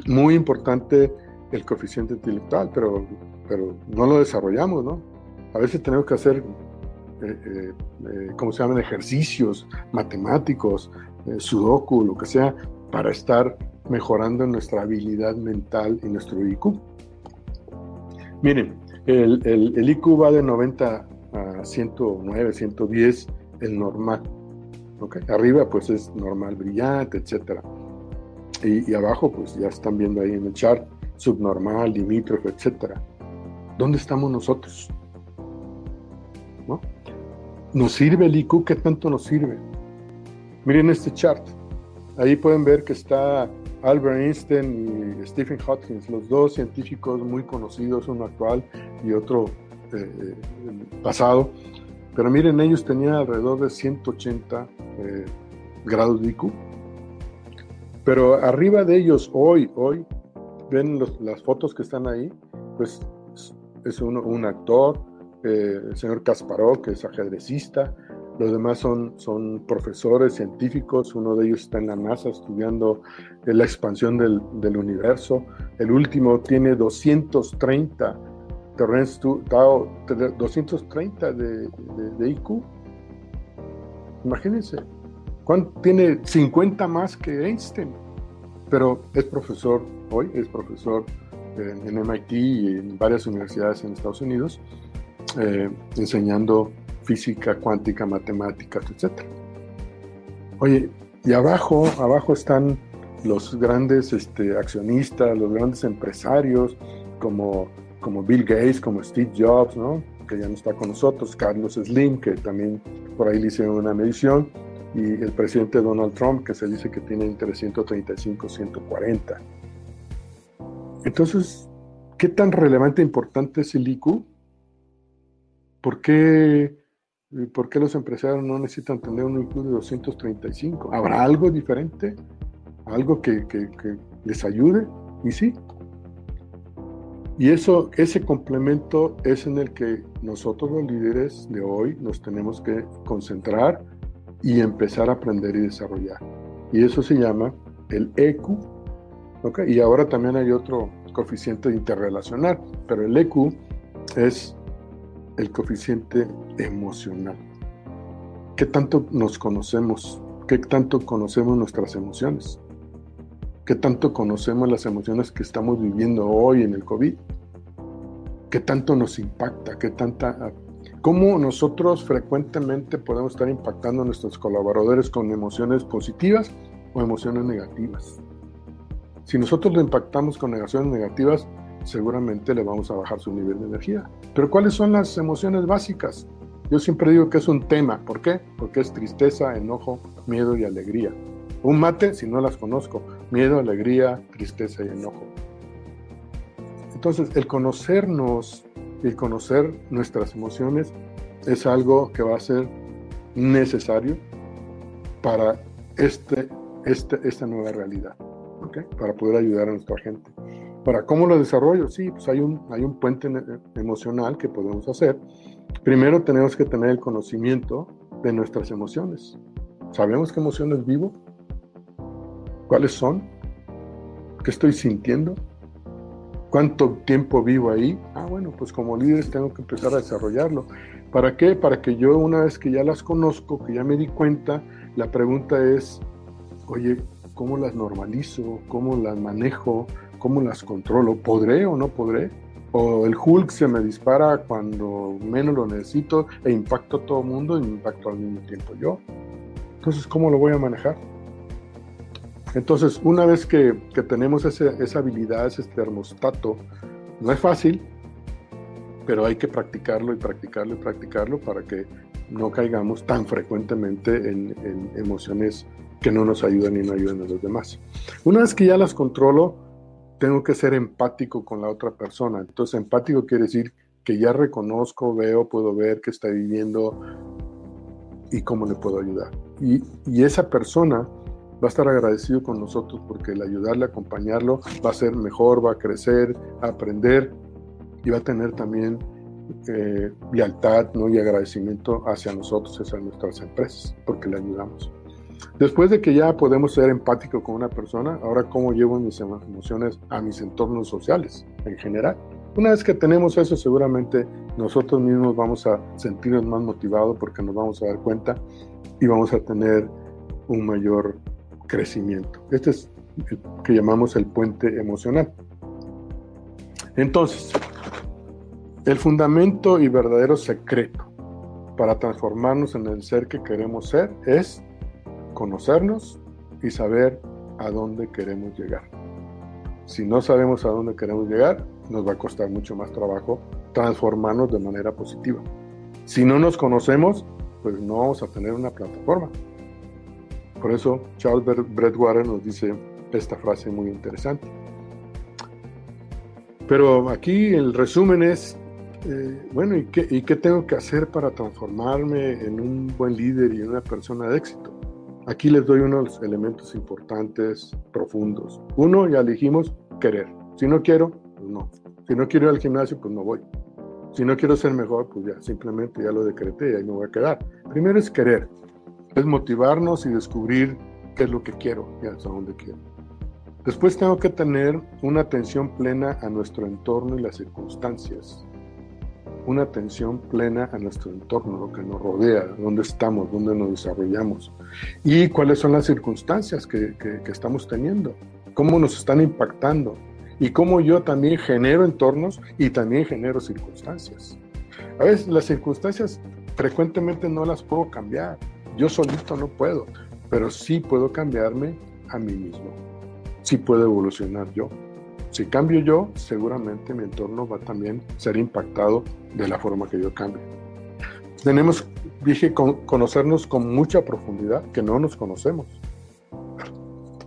Muy importante el coeficiente intelectual, pero, pero no lo desarrollamos, ¿no? A veces tenemos que hacer, eh, eh, eh ¿cómo se llaman? Ejercicios matemáticos, sudoku, lo que sea, para estar mejorando nuestra habilidad mental y nuestro IQ. Miren, el, el, IQ va de 90 a 109, 110, el normal. Arriba pues es normal brillante, etc. Y, abajo pues ya están viendo ahí en el chart subnormal, limítrofe, etc. ¿Dónde estamos nosotros? ¿No? ¿Nos sirve el IQ? ¿Qué tanto nos sirve? Miren este chart. Ahí pueden ver que está Albert Einstein y Stephen Hawking, los dos científicos muy conocidos, uno actual y otro eh, eh, pasado. Pero miren, ellos tenían alrededor de 180 eh, grados de IQ. Pero arriba de ellos, hoy, hoy, ven las fotos que están ahí, pues es un actor, el señor Kasparov, que es ajedrecista, los demás son, son profesores científicos, uno de ellos está en la NASA estudiando la expansión del, universo, el último tiene 230, 230 de, de, IQ. Imagínense, tiene 50 más que Einstein, pero es profesor hoy, es profesor en, MIT y en varias universidades en Estados Unidos, eh, enseñando física cuántica, matemáticas, etc. Oye, y abajo, abajo están los grandes este, accionistas, los grandes empresarios, como, como Bill Gates, como Steve Jobs, ¿no? que ya no está con nosotros, Carlos Slim, que también por ahí le hicieron una medición, y el presidente Donald Trump, que se dice que tiene entre 135 140. Entonces, ¿qué tan relevante e importante es el IQ? ¿Por qué ¿Por qué los empresarios no necesitan tener un IQ de 235? ¿Habrá algo diferente? ¿Algo que, les ayude? Y sí. Y eso, ese complemento es en el que nosotros los líderes de hoy nos tenemos que concentrar y empezar a aprender y desarrollar. Y eso se llama el EQ. ¿okay? Y ahora también hay otro coeficiente interrelacional, pero el EQ es el coeficiente emocional. ¿Qué tanto nos conocemos? ¿Qué tanto conocemos nuestras emociones? ¿Qué tanto conocemos las emociones que estamos viviendo hoy en el COVID? ¿Qué tanto nos impacta? ¿Qué tanta cómo nosotros frecuentemente podemos estar impactando a nuestros colaboradores con emociones positivas o emociones negativas? Si nosotros lo impactamos con emociones negativas, seguramente le vamos a bajar su nivel de energía. Pero ¿cuáles son las emociones básicas? Yo siempre digo que es un tema. ¿Por qué? Porque es tristeza, enojo, miedo y alegría. Un mate, si no las conozco, miedo, alegría, tristeza y enojo. Entonces, el conocernos y conocer nuestras emociones es algo que va a ser necesario para este, este, esta nueva realidad, para poder ayudar a nuestra gente. ¿Para cómo lo desarrollo? Sí, pues hay un, hay un puente emocional que podemos hacer. Primero tenemos que tener el conocimiento de nuestras emociones. ¿Sabemos qué emociones vivo? ¿Cuáles son? ¿Qué estoy sintiendo? ¿Cuánto tiempo vivo ahí? Ah, bueno, pues como líderes tengo que empezar a desarrollarlo. ¿Para qué? Para que yo una vez que ya las conozco, que ya me di cuenta, la pregunta es, oye, ¿cómo las normalizo? ¿Cómo las manejo? ¿Cómo las controlo? ¿Podré o no podré? ¿O el Hulk se me dispara cuando menos lo necesito e impacto a todo el mundo y me impacto al mismo tiempo yo? Entonces, ¿cómo lo voy a manejar? Entonces, una vez que, tenemos esa habilidad, ese termostato, no es fácil, pero hay que practicarlo y practicarlo y practicarlo para que no caigamos tan frecuentemente en, emociones que no nos ayudan y no ayudan a los demás. Una vez que ya las controlo, tengo que ser empático con la otra persona. Entonces, empático quiere decir que ya reconozco, veo, puedo ver qué está viviendo y cómo le puedo ayudar. y, esa persona va a estar agradecido con nosotros porque el ayudarle, acompañarlo, va a ser mejor, va a crecer, a aprender y va a tener también eh, lealtad ¿no? y agradecimiento hacia nosotros, hacia nuestras empresas, porque le ayudamos. Después de que ya podemos ser empáticos con una persona, ahora cómo llevo mis emociones a mis entornos sociales en general. Una vez que tenemos eso, seguramente nosotros mismos vamos a sentirnos más motivados porque nos vamos a dar cuenta y vamos a tener un mayor crecimiento. Este es el que llamamos el puente emocional. Entonces, el fundamento y verdadero secreto para transformarnos en el ser que queremos ser es conocernos y saber a dónde queremos llegar. Si no sabemos a dónde queremos llegar, nos va a costar mucho más trabajo transformarnos de manera positiva. Si no nos conocemos, pues no vamos a tener una plataforma. Por eso Charles Bredwater nos dice esta frase muy interesante. Pero aquí el resumen es, eh, bueno, ¿y qué, ¿y qué tengo que hacer para transformarme en un buen líder y una persona de éxito? Aquí les doy unos elementos importantes, profundos. Uno, ya dijimos, querer. Si no quiero, pues no. Si no quiero ir al gimnasio, pues no voy. Si no quiero ser mejor, pues ya, simplemente ya lo decreté y ahí me voy a quedar. Primero es querer, es motivarnos y descubrir qué es lo que quiero y hasta dónde quiero. Después tengo que tener una atención plena a nuestro entorno y las circunstancias una atención plena a nuestro entorno, lo que nos rodea, dónde estamos, dónde nos desarrollamos y cuáles son las circunstancias que, estamos teniendo, cómo nos están impactando y cómo yo también genero entornos y también genero circunstancias. A veces las circunstancias frecuentemente no las puedo cambiar, yo solito no puedo, pero sí puedo cambiarme a mí mismo, sí puedo evolucionar yo. Si cambio yo, seguramente mi entorno va también a ser impactado de la forma que yo cambie. Tenemos, dije, conocernos con mucha profundidad, que no nos conocemos.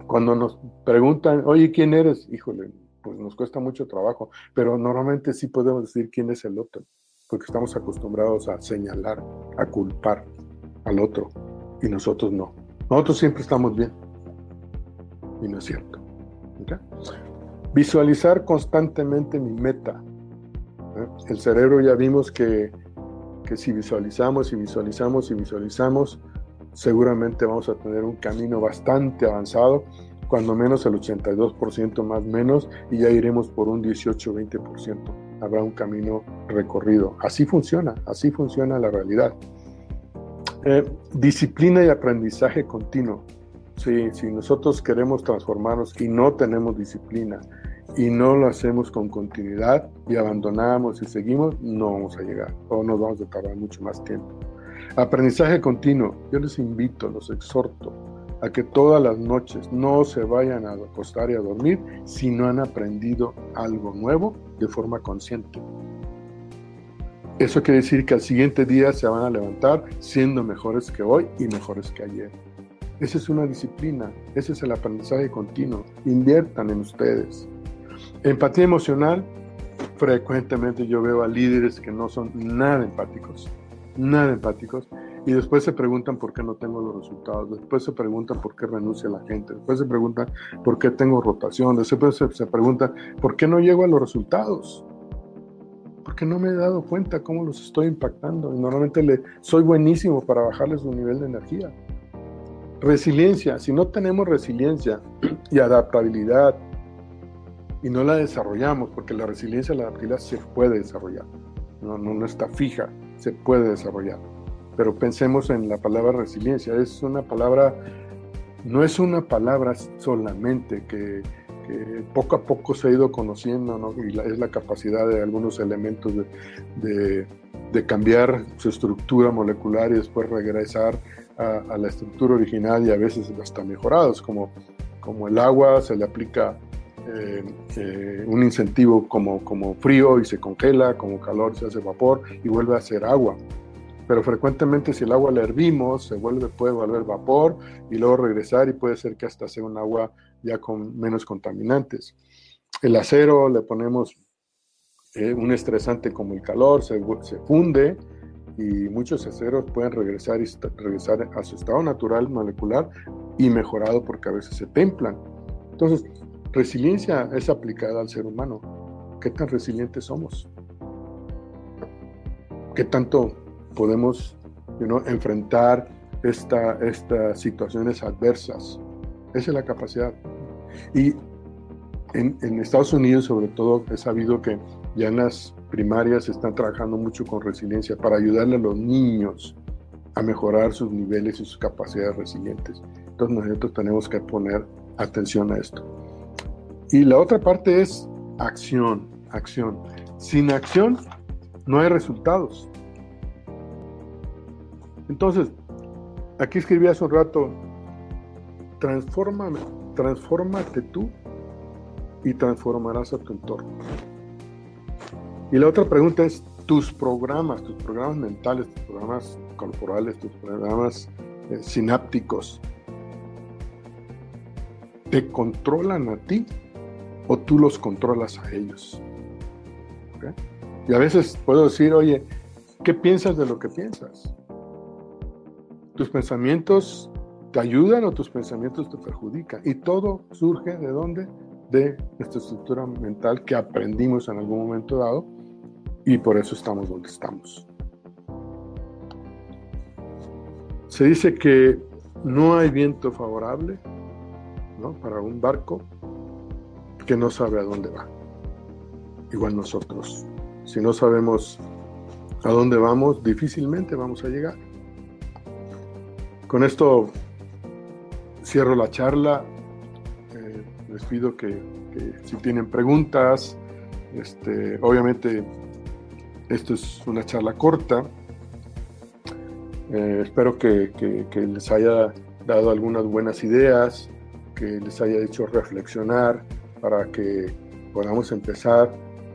Cuando nos preguntan, oye, ¿quién eres? Híjole, pues nos cuesta mucho trabajo, pero normalmente sí podemos decir quién es el otro, porque estamos acostumbrados a señalar, a culpar al otro, y nosotros no. Nosotros siempre estamos bien, y no es cierto. Visualizar constantemente mi meta. ¿eh? El cerebro ya vimos que, que si visualizamos y visualizamos y visualizamos, seguramente vamos a tener un camino bastante avanzado, cuando menos el 82% más menos, y ya iremos por un 18-20%. Habrá un camino recorrido. Así funciona, así funciona la realidad. Eh, disciplina y aprendizaje continuo. Sí, si nosotros queremos transformarnos y no tenemos disciplina y no lo hacemos con continuidad y abandonamos y seguimos, no vamos a llegar o nos vamos a tardar mucho más tiempo. Aprendizaje continuo. Yo les invito, los exhorto a que todas las noches no se vayan a acostar y a dormir si no han aprendido algo nuevo de forma consciente. Eso quiere decir que al siguiente día se van a levantar siendo mejores que hoy y mejores que ayer. Esa es una disciplina, ese es el aprendizaje continuo. Inviertan en ustedes. Empatía emocional, frecuentemente yo veo a líderes que no son nada empáticos, nada empáticos, y después se preguntan por qué no tengo los resultados, después se preguntan por qué renuncia la gente, después se preguntan por qué tengo rotación, después se, se preguntan por qué no llego a los resultados porque no me he dado cuenta cómo los estoy impactando. Normalmente le, soy buenísimo para bajarles su nivel de energía. Resiliencia, si no tenemos resiliencia y adaptabilidad y no la desarrollamos, porque la resiliencia y la adaptabilidad se puede desarrollar, no, no, está fija, se puede desarrollar. Pero pensemos en la palabra resiliencia, es una palabra, no es una palabra solamente que, poco a poco se ha ido conociendo, y es la capacidad de algunos elementos de, de cambiar su estructura molecular y después regresar a, la estructura original y a veces hasta mejorados, como, como el agua se le aplica eh, eh, un incentivo como, como frío y se congela, como calor se hace vapor y vuelve a ser agua. Pero frecuentemente si el agua la hervimos, se vuelve, puede volver vapor y luego regresar y puede ser que hasta sea un agua ya con menos contaminantes. El acero le ponemos eh, un estresante como el calor, se, se funde y muchos ceros pueden regresar, regresar a su estado natural molecular y mejorado porque a veces se templan. Entonces, resiliencia es aplicada al ser humano. ¿Qué tan resilientes somos? ¿Qué tanto podemos enfrentar estas situaciones adversas? Esa es la capacidad. Y en, Estados Unidos, sobre todo, he sabido que ya en las primarias están trabajando mucho con resiliencia para ayudarle a los niños a mejorar sus niveles y sus capacidades resilientes. Entonces nosotros tenemos que poner atención a esto. Y la otra parte es acción, acción. Sin acción no hay resultados. Entonces, aquí escribí hace un rato, transfórmame, transfórmate tú y transformarás a tu entorno. Y la otra pregunta es, tus programas, tus programas mentales, tus programas corporales, tus programas eh, sinápticos, ¿te controlan a ti o tú los controlas a ellos? Y a veces puedo decir, oye, ¿qué piensas de lo que piensas? ¿Tus pensamientos te ayudan o tus pensamientos te perjudican? Y todo surge de dónde? De nuestra estructura mental que aprendimos en algún momento dado y por eso estamos donde estamos. Se dice que no hay viento favorable para un barco que no sabe a dónde va. Igual nosotros. Si no sabemos a dónde vamos, difícilmente vamos a llegar. Con esto cierro la charla. Eh, les pido que, si tienen preguntas, este, obviamente esto es una charla corta. Eh, espero que, les haya dado algunas buenas ideas, que les haya hecho reflexionar para que podamos empezar.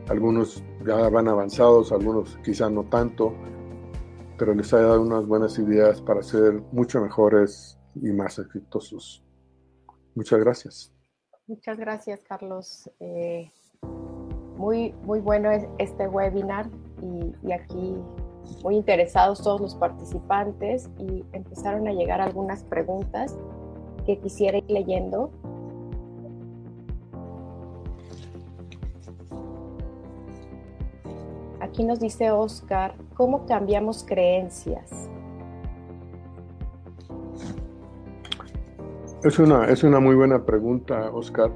Algunos ya van avanzados, algunos quizá no tanto, pero les haya dado unas buenas ideas para ser mucho mejores y más exitosos. Muchas gracias. Muchas gracias, Carlos. Eh, muy, muy bueno este webinar y, aquí muy interesados todos los participantes y empezaron a llegar algunas preguntas que quisiera ir leyendo. Aquí nos dice Oscar, ¿cómo cambiamos creencias? Es una, es una muy buena pregunta, Oscar.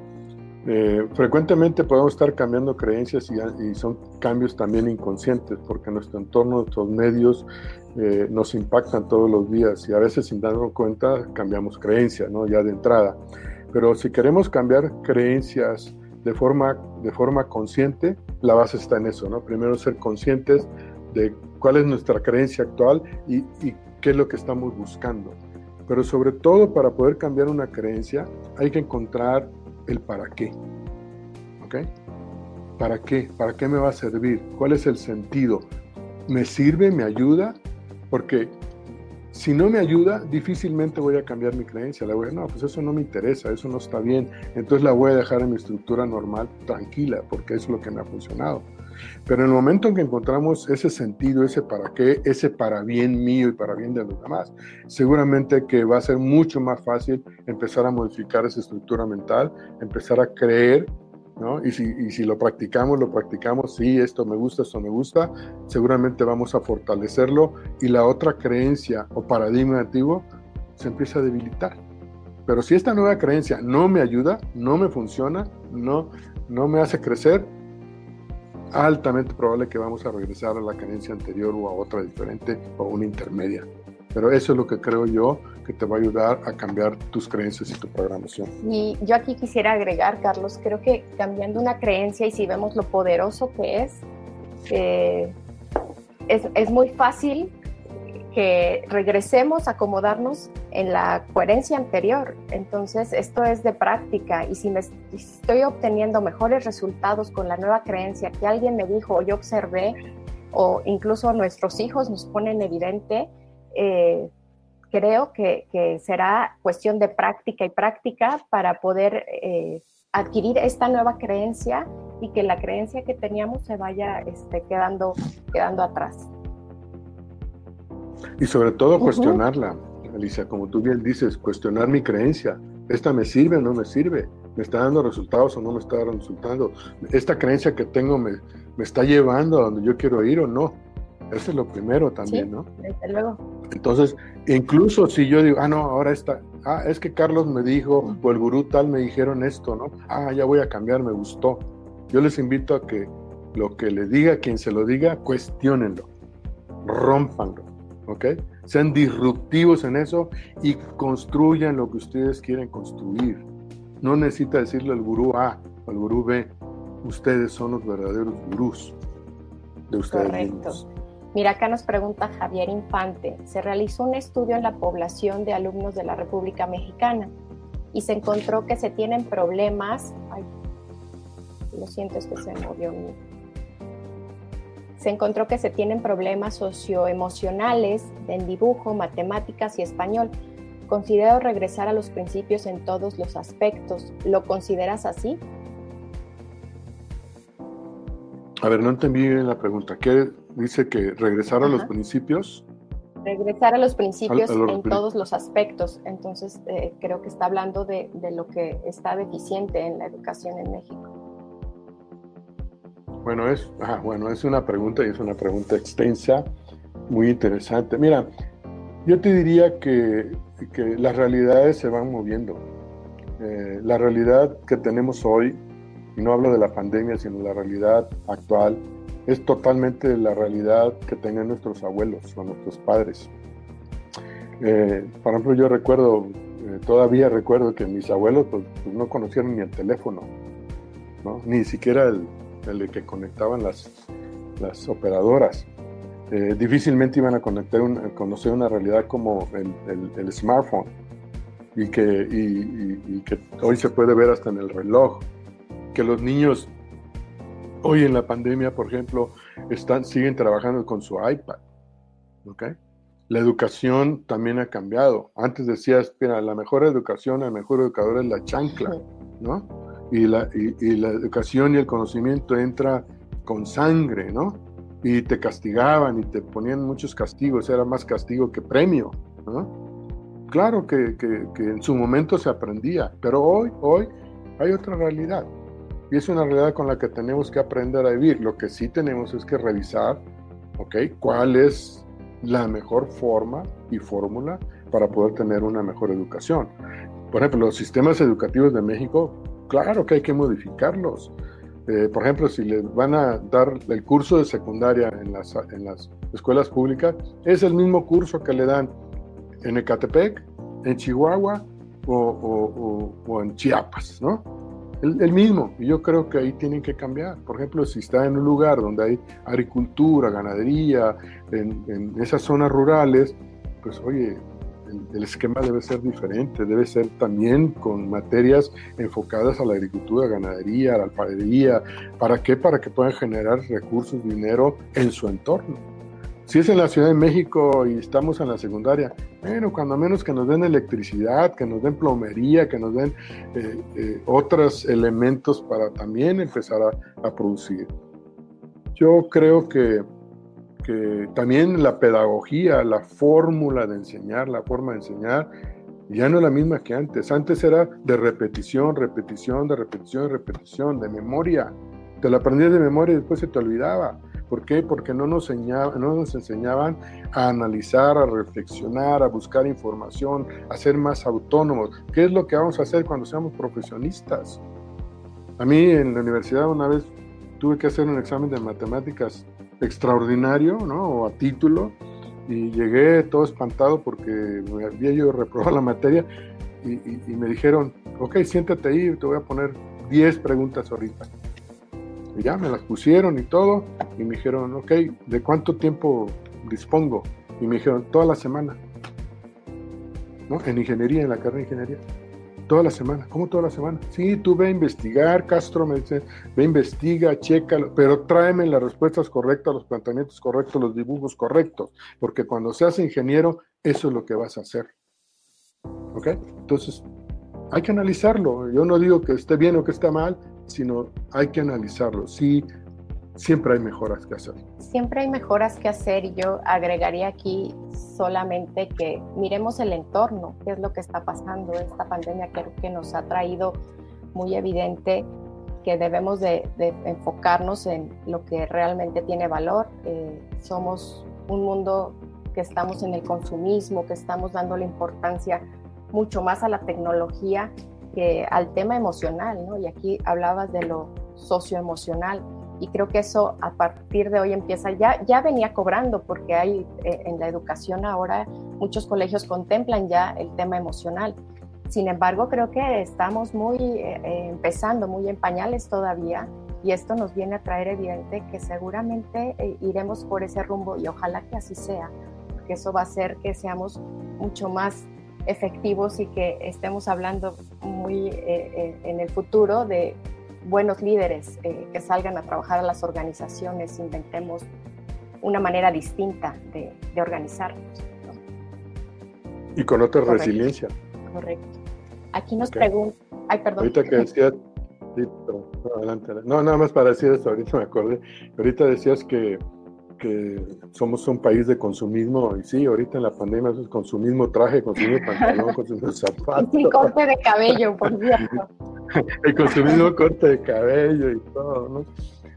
Eh, frecuentemente podemos estar cambiando creencias y, son cambios también inconscientes porque nuestro entorno, nuestros medios eh, nos impactan todos los días y a veces sin darnos cuenta cambiamos creencias, ¿no? ya de entrada. Pero si queremos cambiar creencias de forma, de forma consciente, la base está en eso, ¿no? Primero ser conscientes de cuál es nuestra creencia actual y, y qué es lo que estamos buscando. Pero sobre todo para poder cambiar una creencia hay que encontrar el para qué. ¿Ok? ¿Para qué? ¿Para qué me va a servir? ¿Cuál es el sentido? ¿Me sirve? ¿Me ayuda? Porque si no me ayuda, difícilmente voy a cambiar mi creencia. La voy a, no, pues eso no me interesa, eso no está bien. Entonces la voy a dejar en mi estructura normal tranquila, porque es lo que me ha funcionado. Pero en el momento en que encontramos ese sentido, ese para qué, ese para bien mío y para bien de los demás, seguramente que va a ser mucho más fácil empezar a modificar esa estructura mental, empezar a creer ¿No? Y, si, y si, lo practicamos, lo practicamos, sí, esto me gusta, esto me gusta, seguramente vamos a fortalecerlo y la otra creencia o paradigma antiguo se empieza a debilitar. Pero si esta nueva creencia no me ayuda, no me funciona, no, no me hace crecer, altamente probable que vamos a regresar a la creencia anterior o a otra diferente o una intermedia. Pero eso es lo que creo yo que te va a ayudar a cambiar tus creencias y tu programación. Y yo aquí quisiera agregar, Carlos, creo que cambiando una creencia y si vemos lo poderoso que es, eh, es, es muy fácil que regresemos a acomodarnos en la coherencia anterior. Entonces, esto es de práctica y si me estoy obteniendo mejores resultados con la nueva creencia que alguien me dijo o yo observé o incluso nuestros hijos nos ponen evidente, eh, creo que, será cuestión de práctica y práctica para poder eh, adquirir esta nueva creencia y que la creencia que teníamos se vaya este, quedando, quedando atrás. Y sobre todo cuestionarla, Alicia, como tú bien dices, cuestionar mi creencia. ¿Esta me sirve o no me sirve? ¿Me está dando resultados o no me está dando resultados? ¿Esta creencia que tengo me, me está llevando a donde yo quiero ir o no? Eso es lo primero también, ¿no? Desde luego. Entonces, incluso si yo digo, ah, no, ahora está, ah, es que Carlos me dijo, o el gurú tal me dijeron esto, ¿no? Ah, ya voy a cambiar, me gustó. Yo les invito a que lo que le diga quien se lo diga, cuestionenlo, rompanlo, ¿ok? Sean disruptivos en eso y construyan lo que ustedes quieren construir. No necesita decirle al gurú A o al gurú B, ustedes son los verdaderos gurús de ustedes Correcto. mismos. Mira, acá nos pregunta Javier Infante, se realizó un estudio en la población de alumnos de la República Mexicana y se encontró que se tienen problemas, ay, lo siento, es que se movió mi... Se encontró que se tienen problemas socioemocionales en dibujo, matemáticas y español. Considero regresar a los principios en todos los aspectos. ¿Lo consideras así? A ver, no entendí bien la pregunta. ¿Qué dice que regresar a los principios? regresar a los principios A- a los en todos los aspectos. Entonces, eh, creo que está hablando de, de lo que está deficiente en la educación en México. Bueno, es, ajá, bueno, es una pregunta y es una pregunta extensa, muy interesante. Mira, yo te diría que, las realidades se van moviendo. Eh, la realidad que tenemos hoy, y no hablo de la pandemia, sino la realidad actual, es totalmente la realidad que tenían nuestros abuelos o nuestros padres. Eh, por ejemplo, yo recuerdo, eh, todavía recuerdo que mis abuelos pues, pues, no conocieron ni el teléfono, ¿no? ni siquiera el, el que conectaban las, las operadoras. Eh, difícilmente iban a, conectar un- a conocer una realidad como el, el- el smartphone y que, y- y- y que hoy se puede ver hasta en el reloj. Que los niños hoy en la pandemia, por ejemplo, están, siguen trabajando con su iPad. ¿ok? La educación también ha cambiado. Antes decías, mira, la mejor educación, el mejor educador es la chancla, ¿no? Y la, y, la educación y el conocimiento entra con sangre, ¿no? Y te castigaban y te ponían muchos castigos, era más castigo que premio, ¿no? Claro que, que, que en su momento se aprendía, pero hoy, hoy hay otra realidad. Y es una realidad con la que tenemos que aprender a vivir. Lo que sí tenemos es que revisar, ¿ok? ¿Cuál es la mejor forma y fórmula para poder tener una mejor educación? Por ejemplo, los sistemas educativos de México, claro que hay que modificarlos. Eh, por ejemplo, si les van a dar el curso de secundaria en las, en las escuelas públicas, es el mismo curso que le dan en Ecatepec, en Chihuahua o, o- o- en Chiapas, ¿no? El, el mismo, y yo creo que ahí tienen que cambiar. Por ejemplo, si está en un lugar donde hay agricultura, ganadería, en, en esas zonas rurales, pues oye, el, el esquema debe ser diferente, debe ser también con materias enfocadas a la agricultura, ganadería, a la alfarería. ¿Para qué? Para que puedan generar recursos, dinero en su entorno. Si es en la Ciudad de México y estamos en la secundaria, bueno, cuando menos que nos den electricidad, que nos den plomería, que nos den eh, eh, otros elementos para también empezar a, a producir. Yo creo que, que también la pedagogía, la fórmula de enseñar, la forma de enseñar, ya no es la misma que antes. Antes era de repetición, repetición, de repetición, repetición, de memoria. Te la aprendías de memoria y después se te olvidaba. ¿Por qué? Porque no nos, enseñaba, no nos enseñaban a analizar, a reflexionar, a buscar información, a ser más autónomos. ¿Qué es lo que vamos a hacer cuando seamos profesionistas? A mí en la universidad una vez tuve que hacer un examen de matemáticas extraordinario, ¿no? O a título, y llegué todo espantado porque me había yo reprobado la materia y, y- me dijeron, ok, siéntate ahí, te voy a poner 10 preguntas ahorita. Y ya me las pusieron y todo, y me dijeron, ok, ¿de cuánto tiempo dispongo? Y me dijeron, toda la semana. ¿No? En ingeniería, en la carrera de ingeniería. Toda la semana. ¿Cómo toda la semana? Sí, tú ve a investigar, Castro me dice, ve, investiga, chécalo, pero tráeme las respuestas correctas, los planteamientos correctos, los dibujos correctos, porque cuando seas ingeniero, eso es lo que vas a hacer. ¿Ok? Entonces, hay que analizarlo. Yo no digo que esté bien o que esté mal, sino hay que analizarlo. Si, siempre hay mejoras que hacer. Siempre hay mejoras que hacer y yo agregaría aquí solamente que miremos el entorno, qué es lo que está pasando. Esta pandemia creo que nos ha traído muy evidente que debemos de, enfocarnos en lo que realmente tiene valor. Eh, somos un mundo que estamos en el consumismo, que estamos dando la importancia mucho más a la tecnología que al tema emocional, ¿no? Y aquí hablabas de lo socioemocional y creo que eso a partir de hoy empieza, ya, ya venía cobrando porque hay eh, en la educación ahora muchos colegios contemplan ya el tema emocional. Sin embargo, creo que estamos muy eh, eh, empezando, muy en pañales todavía y esto nos viene a traer evidente que seguramente iremos por ese rumbo y ojalá que así sea, porque eso va a hacer que seamos mucho más efectivos y que estemos hablando muy en el futuro de buenos líderes eh, que salgan a trabajar a las organizaciones, inventemos una manera distinta de, organizarnos. Y con otra resiliencia. Correcto. Aquí nos preguntan, ay, perdón. Ahorita que decías, no, adelante, no, nada más para decir esto, ahorita me acordé, ahorita decías que, que somos un país de consumismo, y sí, ahorita en la pandemia es consumismo traje, consumismo pantalón, consumismo [laughs] zapato. Y corte de cabello, por cierto. [laughs] el consumismo corte de cabello y todo, ¿no?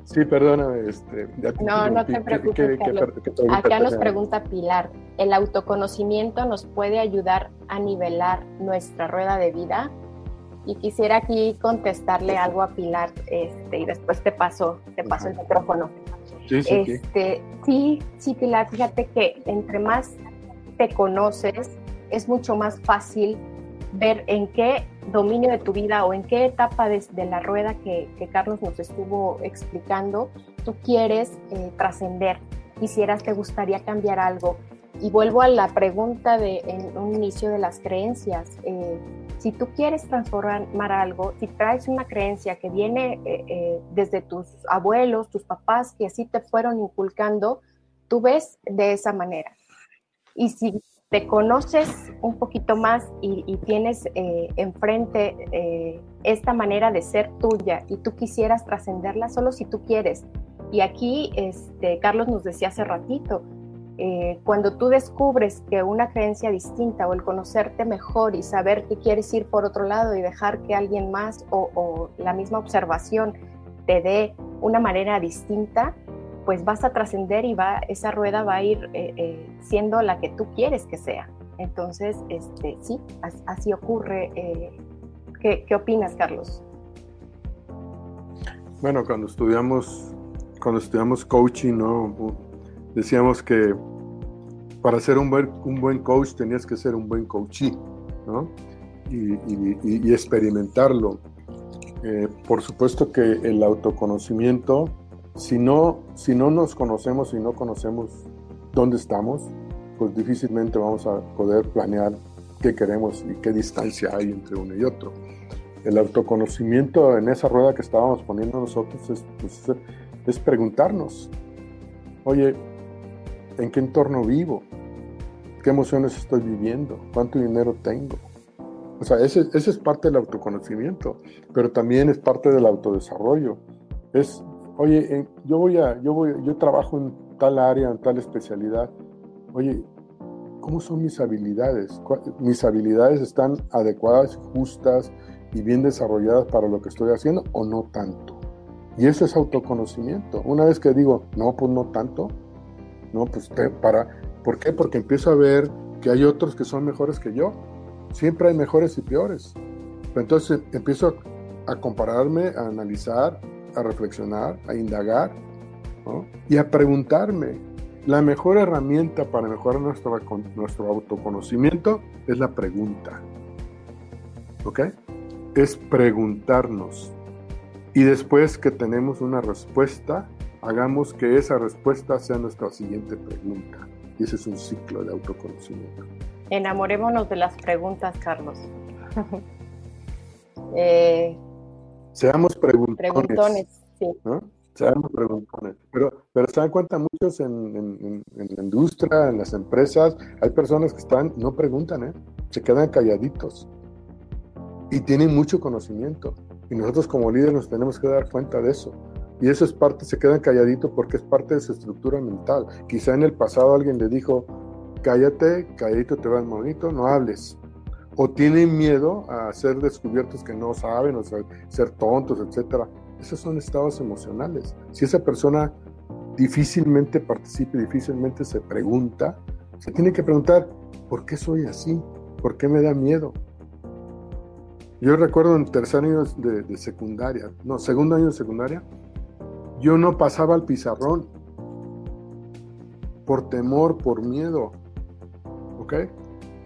Sí, perdóname. Este, no, no te preocupes. Acá nos pregunta Pilar, ¿el autoconocimiento nos puede ayudar a nivelar nuestra rueda de vida? Y quisiera aquí contestarle algo a Pilar este, y después te paso, te paso el micrófono. Sí, este, sí, sí, fíjate que entre más te conoces, es mucho más fácil ver en qué dominio de tu vida o en qué etapa de, la rueda que, Carlos nos estuvo explicando tú quieres eh, trascender, quisieras, te gustaría cambiar algo. Y vuelvo a la pregunta de en un inicio de las creencias. Eh, si tú quieres transformar algo, si traes una creencia que viene eh, desde tus abuelos, tus papás, que así te fueron inculcando, tú ves de esa manera. Y si te conoces un poquito más y, tienes eh, enfrente eh, esta manera de ser tuya y tú quisieras trascenderla solo si tú quieres. Y aquí, este, Carlos nos decía hace ratito, eh, cuando tú descubres que una creencia distinta o el conocerte mejor y saber que quieres ir por otro lado y dejar que alguien más o, o la misma observación te dé una manera distinta, pues vas a trascender y va, esa rueda va a ir eh, eh, siendo la que tú quieres que sea. Entonces, este, sí, así, ocurre. Eh, ¿qué, ¿qué, opinas, Carlos? Bueno, cuando estudiamos, cuando estudiamos coaching, ¿no? Decíamos que para ser un buen, un buen coach tenías que ser un buen coachee, ¿no? Y, y, y experimentarlo. por supuesto que el autoconocimiento si no, si no nos conocemos y no conocemos dónde estamos, pues difícilmente vamos a poder planear qué queremos y qué distancia hay entre uno y otro. El autoconocimiento en esa rueda que estábamos poniendo nosotros es, pues, es preguntarnos, oye, ¿en qué entorno vivo? ¿Qué emociones estoy viviendo? ¿Cuánto dinero tengo? O sea, ese, es parte del autoconocimiento, pero también es parte del autodesarrollo. Es oye, yo voy a, yo voy, yo trabajo en tal área, en tal especialidad. Oye, ¿cómo son mis habilidades? ¿Mis habilidades están adecuadas, justas y bien desarrolladas para lo que estoy haciendo o no tanto? Y eso es autoconocimiento. Una vez que digo, no, pues no tanto, no, pues para, ¿por qué? Porque empiezo a ver que hay otros que son mejores que yo. Siempre hay mejores y peores. Entonces empiezo a compararme, a analizar, a reflexionar, a indagar y a preguntarme. La mejor herramienta para mejorar nuestro, nuestro autoconocimiento es la pregunta. ¿Ok? Es preguntarnos. Y después que tenemos una respuesta, hagamos que esa respuesta sea nuestra siguiente pregunta. Y ese es un ciclo de autoconocimiento. Enamorémonos de las preguntas, Carlos. [laughs] eh, Seamos preguntones. sí. Seamos preguntones. Pero, pero se dan cuenta muchos en, la industria, en las empresas, hay personas que están, no preguntan, ¿eh? se quedan calladitos y tienen mucho conocimiento. Y nosotros como líderes nos tenemos que dar cuenta de eso. Y eso es parte, se quedan calladitos porque es parte de su estructura mental. Quizá en el pasado alguien le dijo, cállate, calladito te vas bonito, no hables. O tienen miedo a ser descubiertos que no saben, o ser, ser tontos, etc. Esos son estados emocionales. Si esa persona difícilmente participa, difícilmente se pregunta, se tiene que preguntar, ¿por qué soy así? ¿Por qué me da miedo? Yo recuerdo en tercer año de, secundaria, no, segundo año de secundaria, yo no pasaba al pizarrón por temor, por miedo, ¿ok?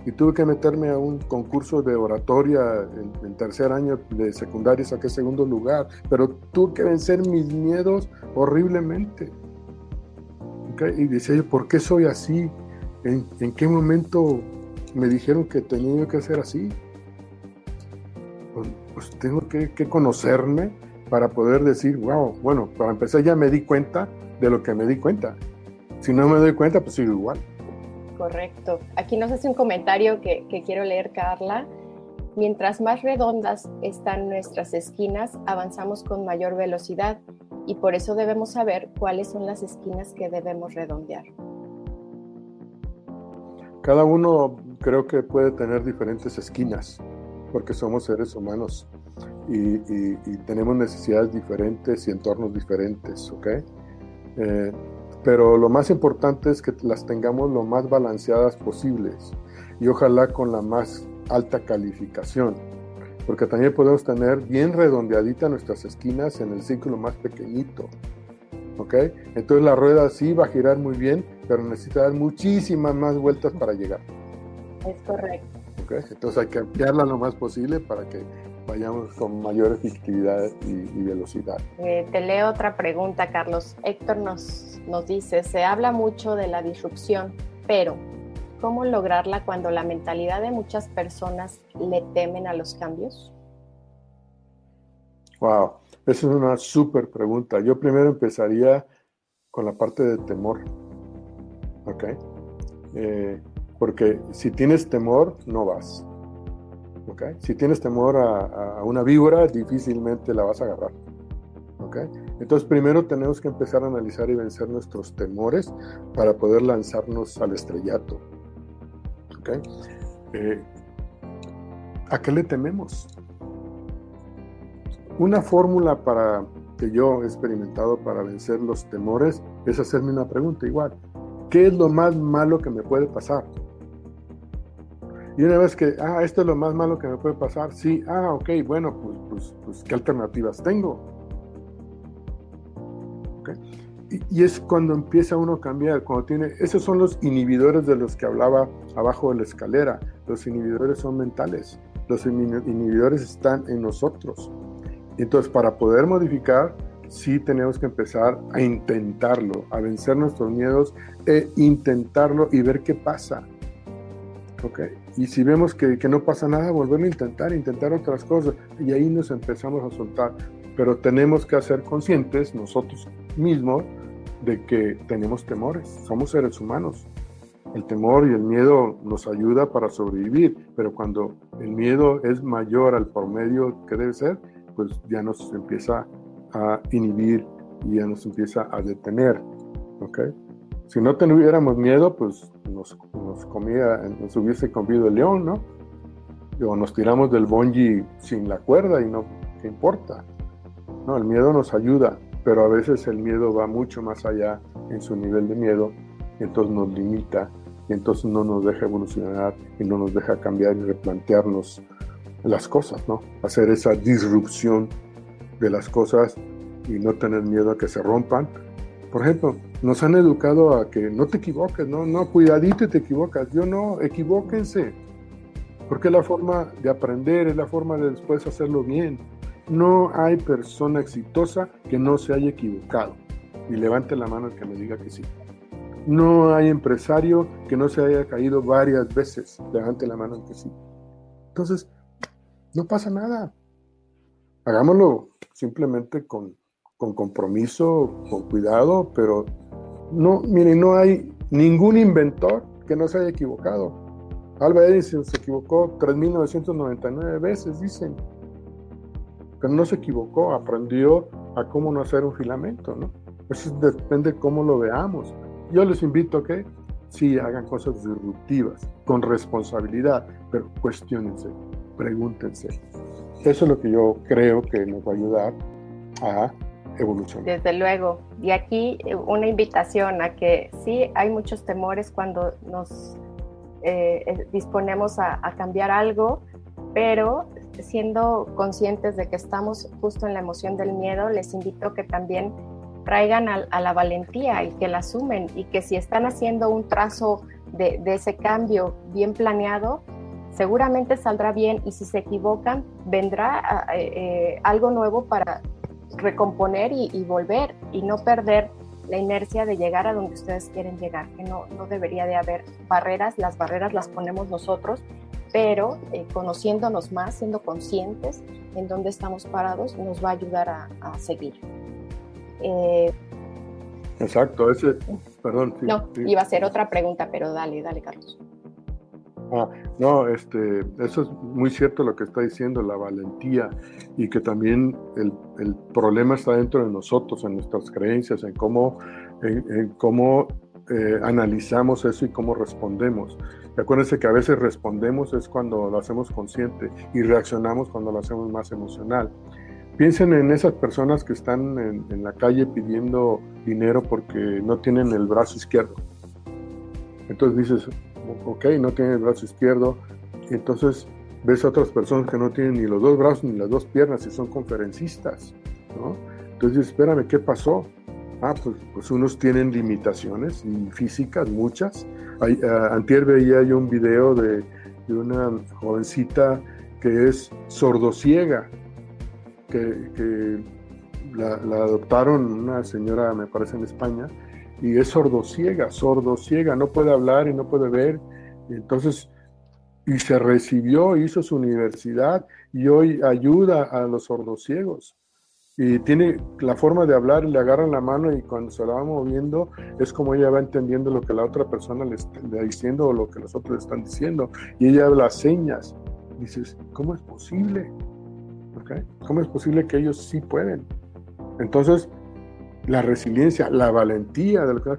Y tuve que meterme a un concurso de oratoria en, tercer año de secundaria, saqué segundo lugar, pero tuve que vencer mis miedos horriblemente. ¿okay? Y decía yo, ¿por qué soy así? ¿En, ¿En, qué momento me dijeron que tenía que ser así? Pues, pues tengo que, conocerme para poder decir, wow, bueno, para empezar ya me di cuenta de lo que me di cuenta. Si no me doy cuenta, pues sigo igual. Correcto. Aquí nos hace un comentario que, que quiero leer, Carla. Mientras más redondas están nuestras esquinas, avanzamos con mayor velocidad y por eso debemos saber cuáles son las esquinas que debemos redondear. Cada uno creo que puede tener diferentes esquinas, porque somos seres humanos y, tenemos necesidades diferentes y entornos diferentes, ¿ok? Eh, pero lo más importante es que las tengamos lo más balanceadas posibles y ojalá con la más alta calificación, porque también podemos tener bien redondeadita nuestras esquinas en el círculo más pequeñito, ¿ok? Entonces la rueda sí va a girar muy bien, pero necesita dar muchísimas más vueltas para llegar. Es correcto. ¿Okay? Entonces hay que ampliarla lo más posible para que vayamos con mayor efectividad y, velocidad. Eh, te leo otra pregunta, Carlos. Héctor nos, nos dice, se habla mucho de la disrupción, pero ¿cómo lograrla cuando la mentalidad de muchas personas le temen a los cambios? Wow, esa es una súper pregunta. Yo primero empezaría con la parte de temor. ¿Ok? Eh, porque si tienes temor, no vas. ¿Ok? Si tienes temor a, una víbora, difícilmente la vas a agarrar. ¿Ok? Entonces primero tenemos que empezar a analizar y vencer nuestros temores para poder lanzarnos al estrellato. ¿Ok? Eh, ¿A qué le tememos? Una fórmula para que yo he experimentado para vencer los temores es hacerme una pregunta igual. ¿Qué es lo más malo que me puede pasar? Y una vez que, ah, esto es lo más malo que me puede pasar, sí, ah, ok, bueno, pues, pues, pues ¿qué alternativas tengo? Y, y, es cuando empieza uno a cambiar, cuando tiene, esos son los inhibidores de los que hablaba abajo de la escalera, los inhibidores son mentales, los inhibidores están en nosotros. Entonces, para poder modificar, sí tenemos que empezar a intentarlo, a vencer nuestros miedos e intentarlo y ver qué pasa. ¿Ok? Y si vemos que, no pasa nada, volver a intentar, intentar otras cosas. Y ahí nos empezamos a soltar. Pero tenemos que ser conscientes nosotros mismos de que tenemos temores. Somos seres humanos. El temor y el miedo nos ayuda para sobrevivir, pero cuando el miedo es mayor al promedio que debe ser, pues ya nos empieza a inhibir y ya nos empieza a detener. ¿ok? Si no tuviéramos miedo, pues nos, nos, comía, nos hubiese comido el león, ¿no? O nos tiramos del bungee sin la cuerda y no, ¿qué importa? No, el miedo nos ayuda, pero a veces el miedo va mucho más allá en su nivel de miedo y entonces nos limita y entonces no nos deja evolucionar y no nos deja cambiar y replantearnos las cosas, ¿no? Hacer esa disrupción de las cosas y no tener miedo a que se rompan. Por ejemplo, nos han educado a que no te equivoques, no, no, cuidadito te equivocas. Yo no, equivóquense. Porque es la forma de aprender, es la forma de después hacerlo bien. No hay persona exitosa que no se haya equivocado. Y levante la mano el que me diga que sí. No hay empresario que no se haya caído varias veces. Levante la mano el que sí. Entonces, no pasa nada. Hagámoslo simplemente con, con compromiso, con cuidado, pero no, miren, no hay ningún inventor que no se haya equivocado. Albert Edison se equivocó 3.999 veces, dicen. Pero no se equivocó, aprendió a cómo no hacer un filamento, ¿no? Eso depende de cómo lo veamos. Yo les invito a que sí hagan cosas disruptivas, con responsabilidad, pero cuestionense, pregúntense. Eso es lo que yo creo que nos va a ayudar a evolucionar. Desde luego. Y aquí eh, una invitación a que sí hay muchos temores cuando nos eh, eh, disponemos a, cambiar algo, pero siendo conscientes de que estamos justo en la emoción del miedo, les invito a que también traigan a, la valentía y que la asumen y que si están haciendo un trazo de, ese cambio bien planeado, seguramente saldrá bien y si se equivocan, vendrá eh, algo nuevo para recomponer y, volver y no perder la inercia de llegar a donde ustedes quieren llegar, que no, no debería de haber barreras, las barreras las ponemos nosotros, pero eh, conociéndonos más, siendo conscientes en dónde estamos parados, nos va a ayudar a, seguir. Eh, Exacto, ese, perdón. no, iba a ser otra pregunta, pero dale, dale, Carlos. Ah, no, este, eso es muy cierto lo que está diciendo, la valentía, y que también el, el problema está dentro de nosotros, en nuestras creencias, en cómo, en, cómo eh, analizamos eso y cómo respondemos. Y acuérdense que a veces respondemos es cuando lo hacemos consciente y reaccionamos cuando lo hacemos más emocional. Piensen en esas personas que están en, en la calle pidiendo dinero porque no tienen el brazo izquierdo. Entonces dices, ok, no tiene el brazo izquierdo, entonces ves a otras personas que no tienen ni los dos brazos ni las dos piernas y son conferencistas, ¿no? Entonces, espérame, ¿qué pasó? Ah, pues, pues unos tienen limitaciones físicas, muchas. Hay, uh, antier veía yo un video de, una jovencita que es sordociega, que, que la, adoptaron una señora, me parece, en España, y es sordociega, sordociega, no puede hablar y no puede ver. entonces, y se recibió, hizo su universidad y hoy ayuda a los sordociegos. Y tiene la forma de hablar, le agarran la mano y cuando se la va moviendo es como ella va entendiendo lo que la otra persona le está diciendo o lo que los otros están diciendo. Y ella habla señas. Dices, ¿cómo es posible? ¿Cómo es posible que ellos sí pueden? Entonces, la resiliencia, la valentía de que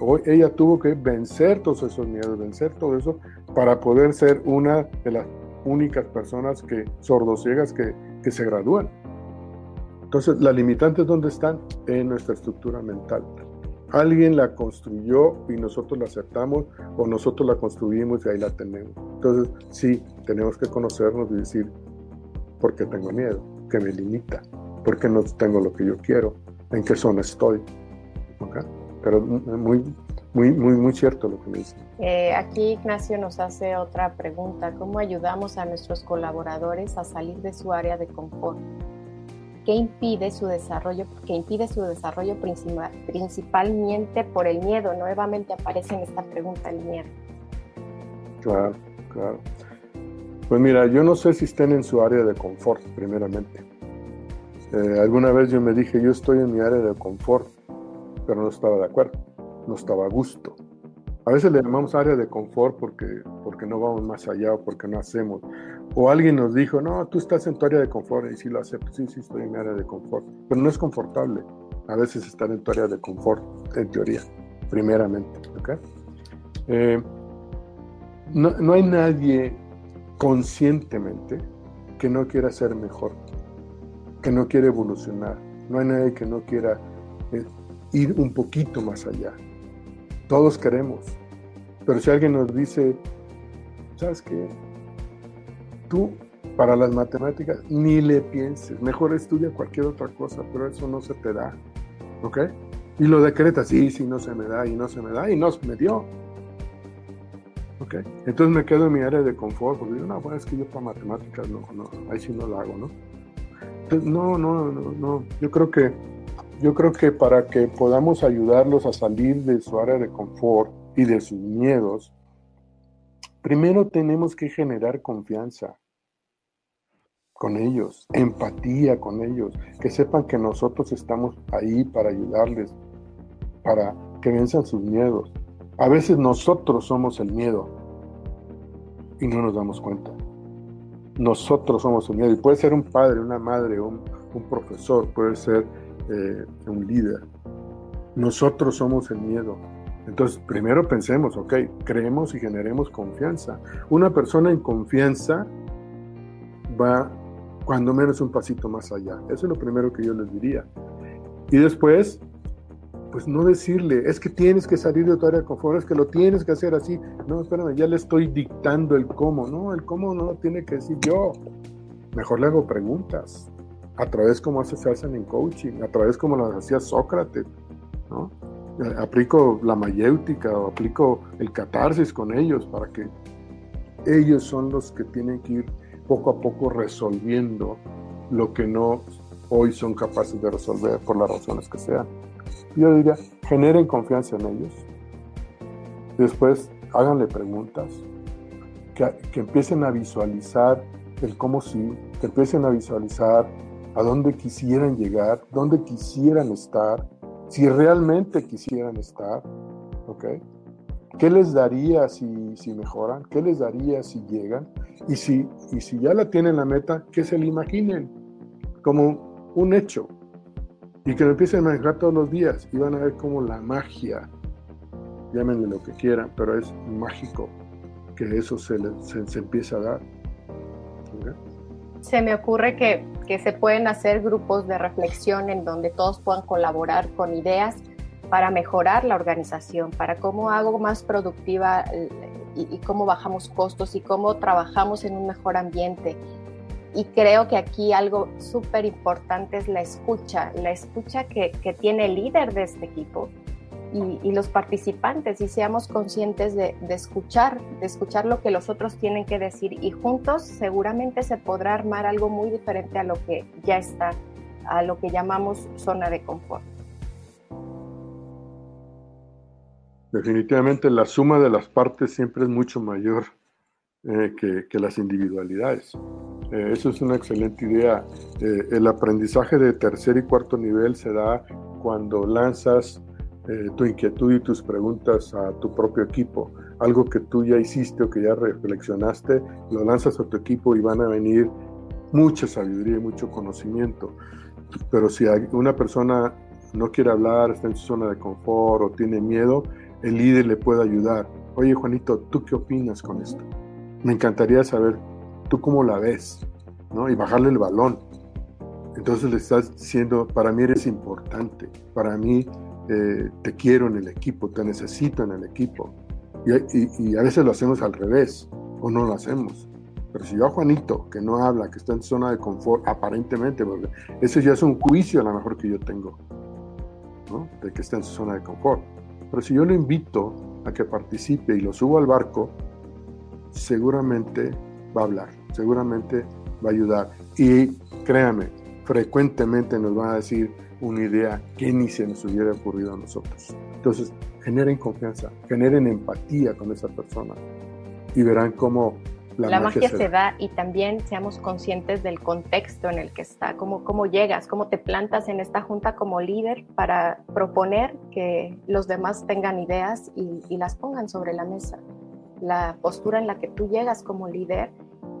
hoy ella tuvo que vencer todos esos miedos, vencer todo eso para poder ser una de las únicas personas que sordociegas que, que se gradúan. Entonces, las limitantes dónde están? En nuestra estructura mental. Alguien la construyó y nosotros la aceptamos o nosotros la construimos y ahí la tenemos. Entonces, sí, tenemos que conocernos y decir, ¿por qué tengo miedo? ¿Qué me limita? ¿Por qué no tengo lo que yo quiero? en qué zona estoy. Pero muy, muy, muy, muy cierto lo que me dice. Eh, aquí Ignacio nos hace otra pregunta. ¿Cómo ayudamos a nuestros colaboradores a salir de su área de confort? ¿Qué impide su desarrollo? ¿Qué impide su desarrollo principal, principalmente por el miedo? Nuevamente aparece en esta pregunta el miedo. Claro, claro. Pues mira, yo no sé si estén en su área de confort, primeramente. Eh, alguna vez yo me dije, yo estoy en mi área de confort, pero no estaba de acuerdo, no estaba a gusto. A veces le llamamos área de confort porque, porque no vamos más allá o porque no hacemos. O alguien nos dijo, no, tú estás en tu área de confort y sí lo acepto, sí, sí estoy en mi área de confort, pero no es confortable a veces estar en tu área de confort, en teoría, primeramente. Eh, no, no hay nadie conscientemente que no quiera ser mejor que no quiere evolucionar, no hay nadie que no quiera eh, ir un poquito más allá. Todos queremos, pero si alguien nos dice, ¿sabes qué? Tú para las matemáticas ni le pienses, mejor estudia cualquier otra cosa, pero eso no se te da, ¿ok? Y lo decretas, sí, sí, no se me da, y no se me da, y no se me dio. ¿Ok? Entonces me quedo en mi área de confort, porque digo, no, bueno, es que yo para matemáticas no, no, ahí sí no lo hago, ¿no? No, no, no, no. Yo creo que yo creo que para que podamos ayudarlos a salir de su área de confort y de sus miedos, primero tenemos que generar confianza con ellos, empatía con ellos, que sepan que nosotros estamos ahí para ayudarles, para que venzan sus miedos. A veces nosotros somos el miedo y no nos damos cuenta nosotros somos un miedo. Y puede ser un padre, una madre, un, un profesor, puede ser eh, un líder. Nosotros somos el miedo. Entonces, primero pensemos, ok, creemos y generemos confianza. Una persona en confianza va cuando menos un pasito más allá. Eso es lo primero que yo les diría. Y después, pues no decirle, es que tienes que salir de tu área de confort, es que lo tienes que hacer así. No, espérame, ya le estoy dictando el cómo. No, el cómo no lo tiene que decir yo. Mejor le hago preguntas. A través como se hacen en coaching, a través como las hacía Sócrates, ¿no? Aplico la mayéutica o aplico el catarsis con ellos para que ellos son los que tienen que ir poco a poco resolviendo lo que no hoy son capaces de resolver por las razones que sean. Yo diría, generen confianza en ellos. Después, háganle preguntas, que, que empiecen a visualizar el cómo sí, que empiecen a visualizar a dónde quisieran llegar, dónde quisieran estar, si realmente quisieran estar, ¿ok? ¿Qué les daría si, si mejoran? ¿Qué les daría si llegan? Y si, y si ya la tienen la meta, que se la imaginen como un hecho y que lo empiecen a manejar todos los días y van a ver como la magia, llámenle lo que quieran, pero es mágico que eso se, se, se empiece a dar. Se me ocurre que, que se pueden hacer grupos de reflexión en donde todos puedan colaborar con ideas para mejorar la organización, para cómo hago más productiva y, cómo bajamos costos y cómo trabajamos en un mejor ambiente. Y creo que aquí algo súper importante es la escucha, la escucha que, tiene el líder de este equipo y, y los participantes y seamos conscientes de, de, escuchar, de escuchar lo que los otros tienen que decir y juntos seguramente se podrá armar algo muy diferente a lo que ya está, a lo que llamamos zona de confort. Definitivamente la suma de las partes siempre es mucho mayor eh, que, que, las individualidades. Eh, eso es una excelente idea. Eh, el aprendizaje de tercer y cuarto nivel se da cuando lanzas eh, tu inquietud y tus preguntas a tu propio equipo. Algo que tú ya hiciste o que ya reflexionaste, lo lanzas a tu equipo y van a venir mucha sabiduría y mucho conocimiento. Pero si una persona no quiere hablar, está en su zona de confort o tiene miedo, el líder le puede ayudar. Oye, Juanito, ¿tú qué opinas con esto? Me encantaría saber tú cómo la ves, ¿no? Y bajarle el balón. Entonces le estás diciendo, para mí eres importante, para mí eh, te quiero en el equipo, te necesito en el equipo. Y, a veces lo hacemos al revés, o no lo hacemos. Pero si yo a Juanito, que no habla, que está en zona de confort, aparentemente, porque eso ya es un juicio a lo mejor que yo tengo, ¿no? De que está en su zona de confort. Pero si yo lo invito a que participe y lo subo al barco, seguramente va a hablar, seguramente va a ayudar. Y créame, frecuentemente nos va a decir una idea que ni se nos hubiera ocurrido a nosotros. Entonces, generen confianza, generen empatía con esa persona y verán cómo la, la magia, magia se, da. y también seamos conscientes del contexto en el que está, cómo, cómo llegas, cómo te plantas en esta junta como líder para proponer que los demás tengan ideas y, y las pongan sobre la mesa. La postura en la que tú llegas como líder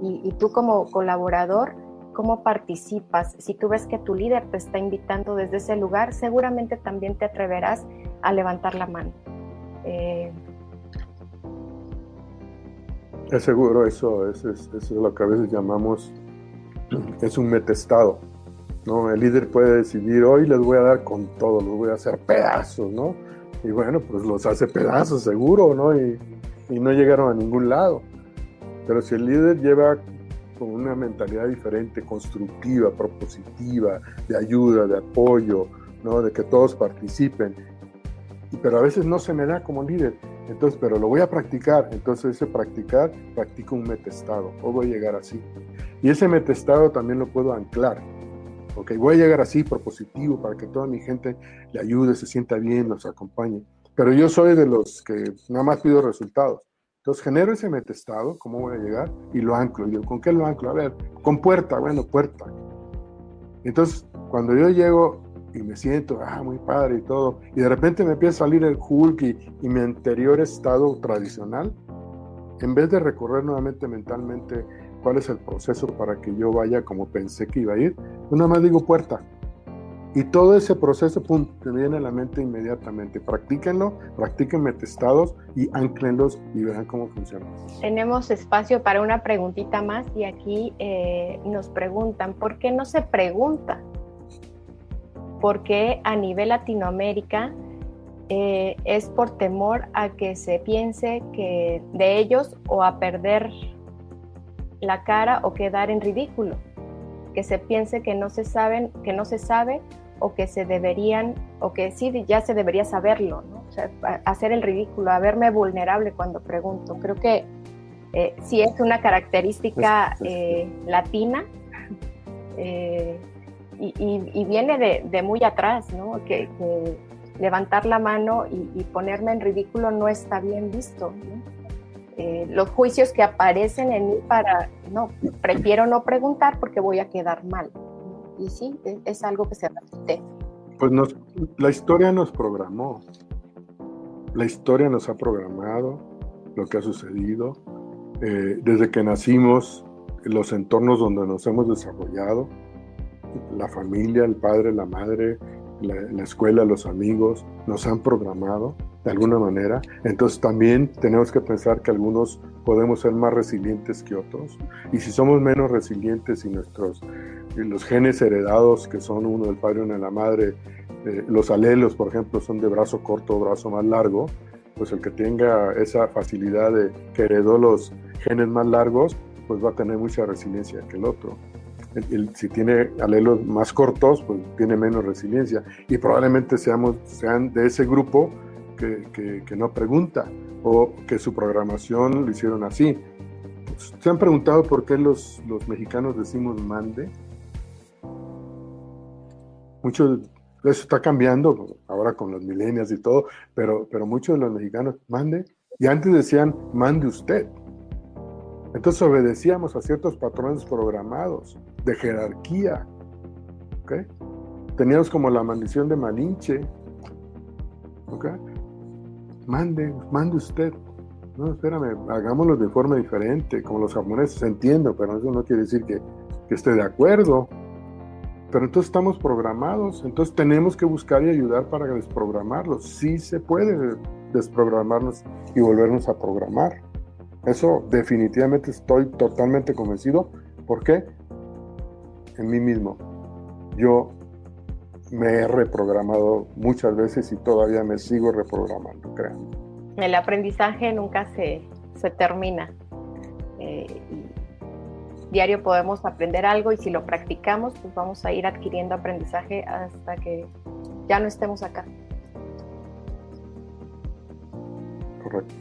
y, y tú como colaborador, cómo participas. Si tú ves que tu líder te está invitando desde ese lugar, seguramente también te atreverás a levantar la mano. Eh, es seguro, eso es, es, es, lo que a veces llamamos, [clears throat] es un metestado, ¿no? El líder puede decidir, hoy les voy a dar con todo, los voy a hacer pedazos, ¿no? Y bueno, pues los hace pedazos seguro, ¿no? Y, y no llegaron a ningún lado. Pero si el líder lleva con una mentalidad diferente, constructiva, propositiva, de ayuda, de apoyo, ¿no? De que todos participen, pero a veces no se me da como líder. Entonces, pero lo voy a practicar. Entonces, ese practicar, practico un metestado. O voy a llegar así. Y ese metestado también lo puedo anclar. Ok, voy a llegar así, propositivo, para que toda mi gente le ayude, se sienta bien, nos acompañe. Pero yo soy de los que nada más pido resultados. Entonces genero ese metestado, cómo voy a llegar, y lo anclo. Y ¿con qué lo anclo? A ver, con puerta, bueno, puerta. Entonces, cuando yo llego y me siento, ah, muy padre y todo, y de repente me empieza a salir el Hulk y, y mi anterior estado tradicional, en vez de recorrer nuevamente mentalmente cuál es el proceso para que yo vaya como pensé que iba a ir, pues nada más digo puerta. Y todo ese proceso, pum, te viene a la mente inmediatamente. Practíquenlo, practíquenme testados y anclenlos y verán cómo funciona. Tenemos espacio para una preguntita más y aquí eh, nos preguntan, ¿por qué no se pregunta? ¿Por qué a nivel Latinoamérica eh, es por temor a que se piense que de ellos o a perder la cara o quedar en ridículo? Que se piense que no se saben, que no se sabe o que se deberían, o que sí, ya se debería saberlo, ¿no? O sea, hacer el ridículo, a verme vulnerable cuando pregunto. Creo que eh, sí es una característica eh, latina eh, y, viene de, muy atrás, ¿no? Que, levantar la mano y, ponerme en ridículo no está bien visto. los juicios que aparecen en mí para, no, prefiero no preguntar porque voy a quedar mal y sí, es algo que se repite. Pues nos, la historia nos programó, la historia nos ha programado lo que ha sucedido, eh, desde que nacimos, los entornos donde nos hemos desarrollado, la familia, el padre, la madre, la, escuela, los amigos, nos han programado de alguna manera. Entonces también tenemos que pensar que algunos podemos ser más resilientes que otros. Y si somos menos resilientes y nuestros los genes heredados, que son uno del padre y uno de la madre, eh, los alelos, por ejemplo, son de brazo corto o brazo más largo, pues el que tenga esa facilidad de que heredó los genes más largos, pues va a tener mucha resiliencia que el otro. si tiene alelos más cortos, pues tiene menos resiliencia. Y probablemente seamos, sean de ese grupo que, no pregunta o que su programación lo hicieron así. ¿Se han preguntado por qué los, los mexicanos decimos mande? mucho, eso está cambiando ahora con los milenios y todo, pero, pero muchos de los mexicanos, mande, y antes decían, mande usted. Entonces obedecíamos a ciertos patrones programados de jerarquía. Teníamos como la maldición de Malinche. ¿okay? Mande, mande usted. No, espérame, hagámoslo de forma diferente, como los japoneses. Entiendo, pero eso no quiere decir que, que esté de acuerdo. Pero entonces estamos programados, entonces tenemos que buscar y ayudar para desprogramarlos. Sí se puede desprogramarnos y volvernos a programar. Eso definitivamente estoy totalmente convencido. ¿Por qué? En mí mismo. Yo me he reprogramado muchas veces y todavía me sigo reprogramando, creo. El aprendizaje nunca se, se termina. Eh, diario podemos aprender algo y si lo practicamos, pues vamos a ir adquiriendo aprendizaje hasta que ya no estemos acá. Correcto.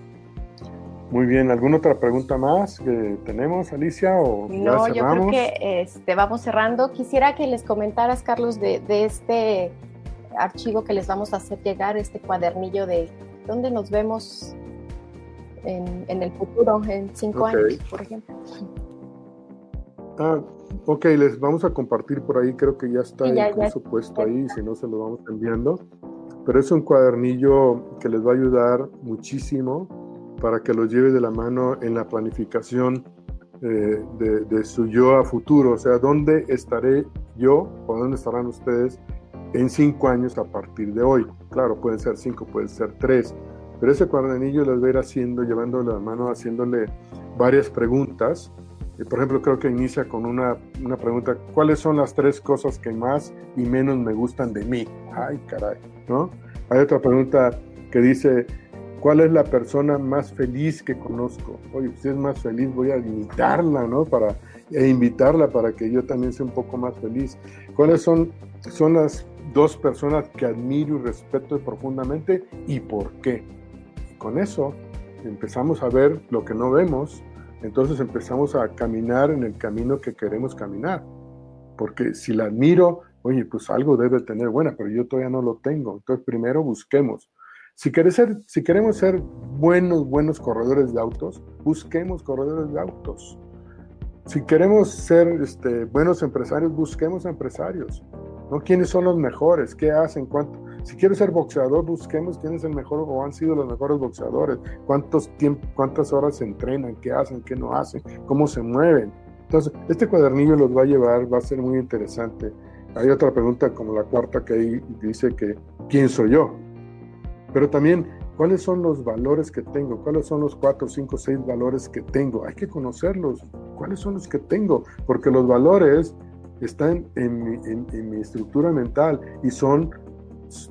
Muy bien, ¿alguna otra pregunta más que tenemos, Alicia? O no, yo creo que este, vamos cerrando. Quisiera que les comentaras, Carlos, de, este archivo que les vamos a hacer llegar, este cuadernillo de dónde nos vemos en, el futuro, en cinco años, por ejemplo. Ah, ok, les vamos a compartir por ahí, creo que ya está incluso puesto ahí, si no se lo vamos enviando. Pero es un cuadernillo que les va a ayudar muchísimo para que los lleve de la mano en la planificación eh, de, su yo a futuro, o sea, dónde estaré yo o dónde estarán ustedes en cinco años a partir de hoy. Claro, pueden ser cinco, pueden ser tres, pero ese cuadernillo les va a ir haciendo, llevándole la mano, haciéndole varias preguntas por ejemplo, creo que inicia con una, una, pregunta, ¿cuáles son las tres cosas que más y menos me gustan de mí? Ay, caray, ¿no? Hay otra pregunta que dice, ¿cuál es la persona más feliz que conozco? Oye, si es más feliz, voy a invitarla, ¿no? Para, e invitarla para que yo también sea un poco más feliz. ¿Cuáles son, son las dos personas que admiro y respeto profundamente y por qué? con eso empezamos a ver lo que no vemos entonces empezamos a caminar en el camino que queremos caminar. Porque si la admiro, oye, pues algo debe tener buena, pero yo todavía no lo tengo. Entonces primero busquemos. Si, queremos ser buenos, buenos corredores de autos, busquemos corredores de autos. Si queremos ser este, buenos empresarios, busquemos empresarios. ¿no? ¿Quiénes son los mejores? ¿Qué hacen? ¿Cuánto? Si quieres ser boxeador, busquemos quién es el mejor o han sido los mejores boxeadores, cuántos tiempo, cuántas horas se entrenan, qué hacen, qué no hacen, cómo se mueven. Entonces, este cuadernillo los va a llevar, va a ser muy interesante hay otra pregunta como la cuarta que dice que ¿quién soy yo? Pero también, ¿cuáles son los valores que tengo? ¿Cuáles son los cuatro, cinco, seis valores que tengo? Hay que conocerlos. ¿Cuáles son los que tengo? Porque los valores están en mi, estructura mental y son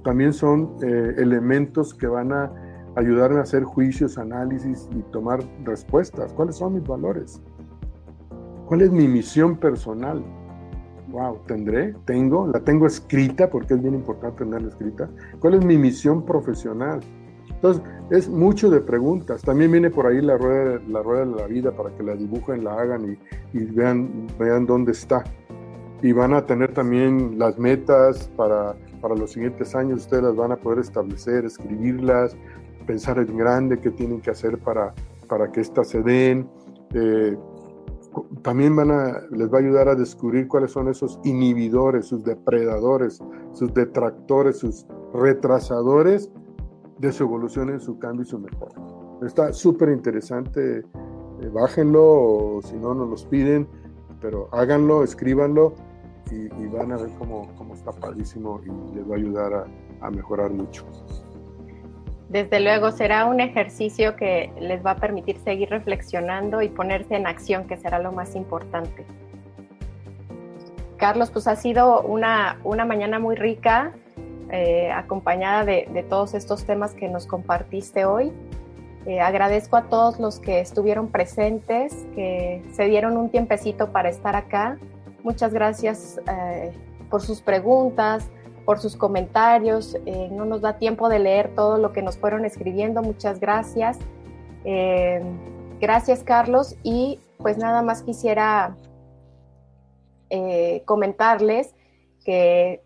también son eh, elementos que van a ayudarme a hacer juicios, análisis y tomar respuestas. ¿Cuáles son mis valores? ¿Cuál es mi misión personal? Wow, ¿tendré? ¿Tengo? ¿La tengo escrita? Porque es bien importante tenerla escrita. ¿Cuál es mi misión profesional? Entonces, es mucho de preguntas. También viene por ahí la rueda, la rueda de la vida para que la dibujen, la hagan y, y vean, vean dónde está. Y van a tener también las metas para, para los siguientes años. Ustedes las van a poder establecer, escribirlas, pensar en grande qué tienen que hacer para, para que éstas se den. Eh, también van a, les va a ayudar a descubrir cuáles son esos inhibidores, sus depredadores, sus detractores, sus retrasadores de su evolución en su cambio y su mejora. Está súper interesante, eh, bájenlo o si no nos los piden, pero háganlo, escríbanlo y, van a ver cómo, está padrísimo y les va a ayudar a, a mejorar mucho. Desde luego será un ejercicio que les va a permitir seguir reflexionando y ponerse en acción, que será lo más importante. Carlos, pues ha sido una, una mañana muy rica, eh, acompañada de, todos estos temas que nos compartiste hoy. Eh, agradezco a todos los que estuvieron presentes, que se dieron un tiempecito para estar acá. Muchas gracias eh, por sus preguntas, por sus comentarios. Eh, no nos da tiempo de leer todo lo que nos fueron escribiendo. Muchas gracias. Eh, gracias, Carlos. Y pues nada más quisiera eh, comentarles que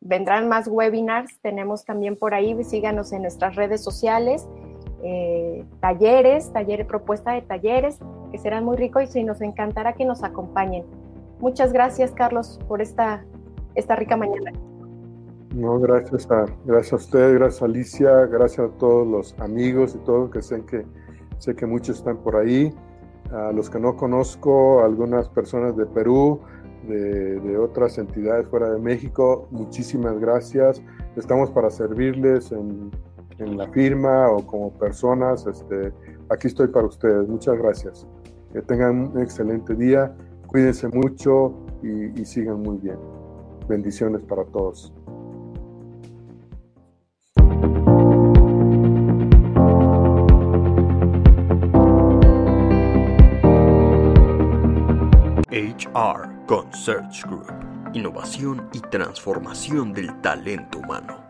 vendrán más webinars. Tenemos también por ahí, síganos en nuestras redes sociales. talleres, talleres, propuesta de talleres, que serán muy ricos y nos encantará que nos acompañen. Muchas gracias, Carlos, por esta, esta rica mañana. No, gracias a, gracias a usted, gracias a Alicia, gracias a todos los amigos y todos que sé que sé que muchos están por ahí. A los que no conozco, algunas personas de Perú, de, otras entidades fuera de México, muchísimas gracias. Estamos para servirles en, la firma o como personas. Este, aquí estoy para ustedes. Muchas gracias. Que tengan un excelente día. Cuídense mucho y sigan muy bien. Bendiciones para todos. HR con Group. Innovación y transformación del talento humano.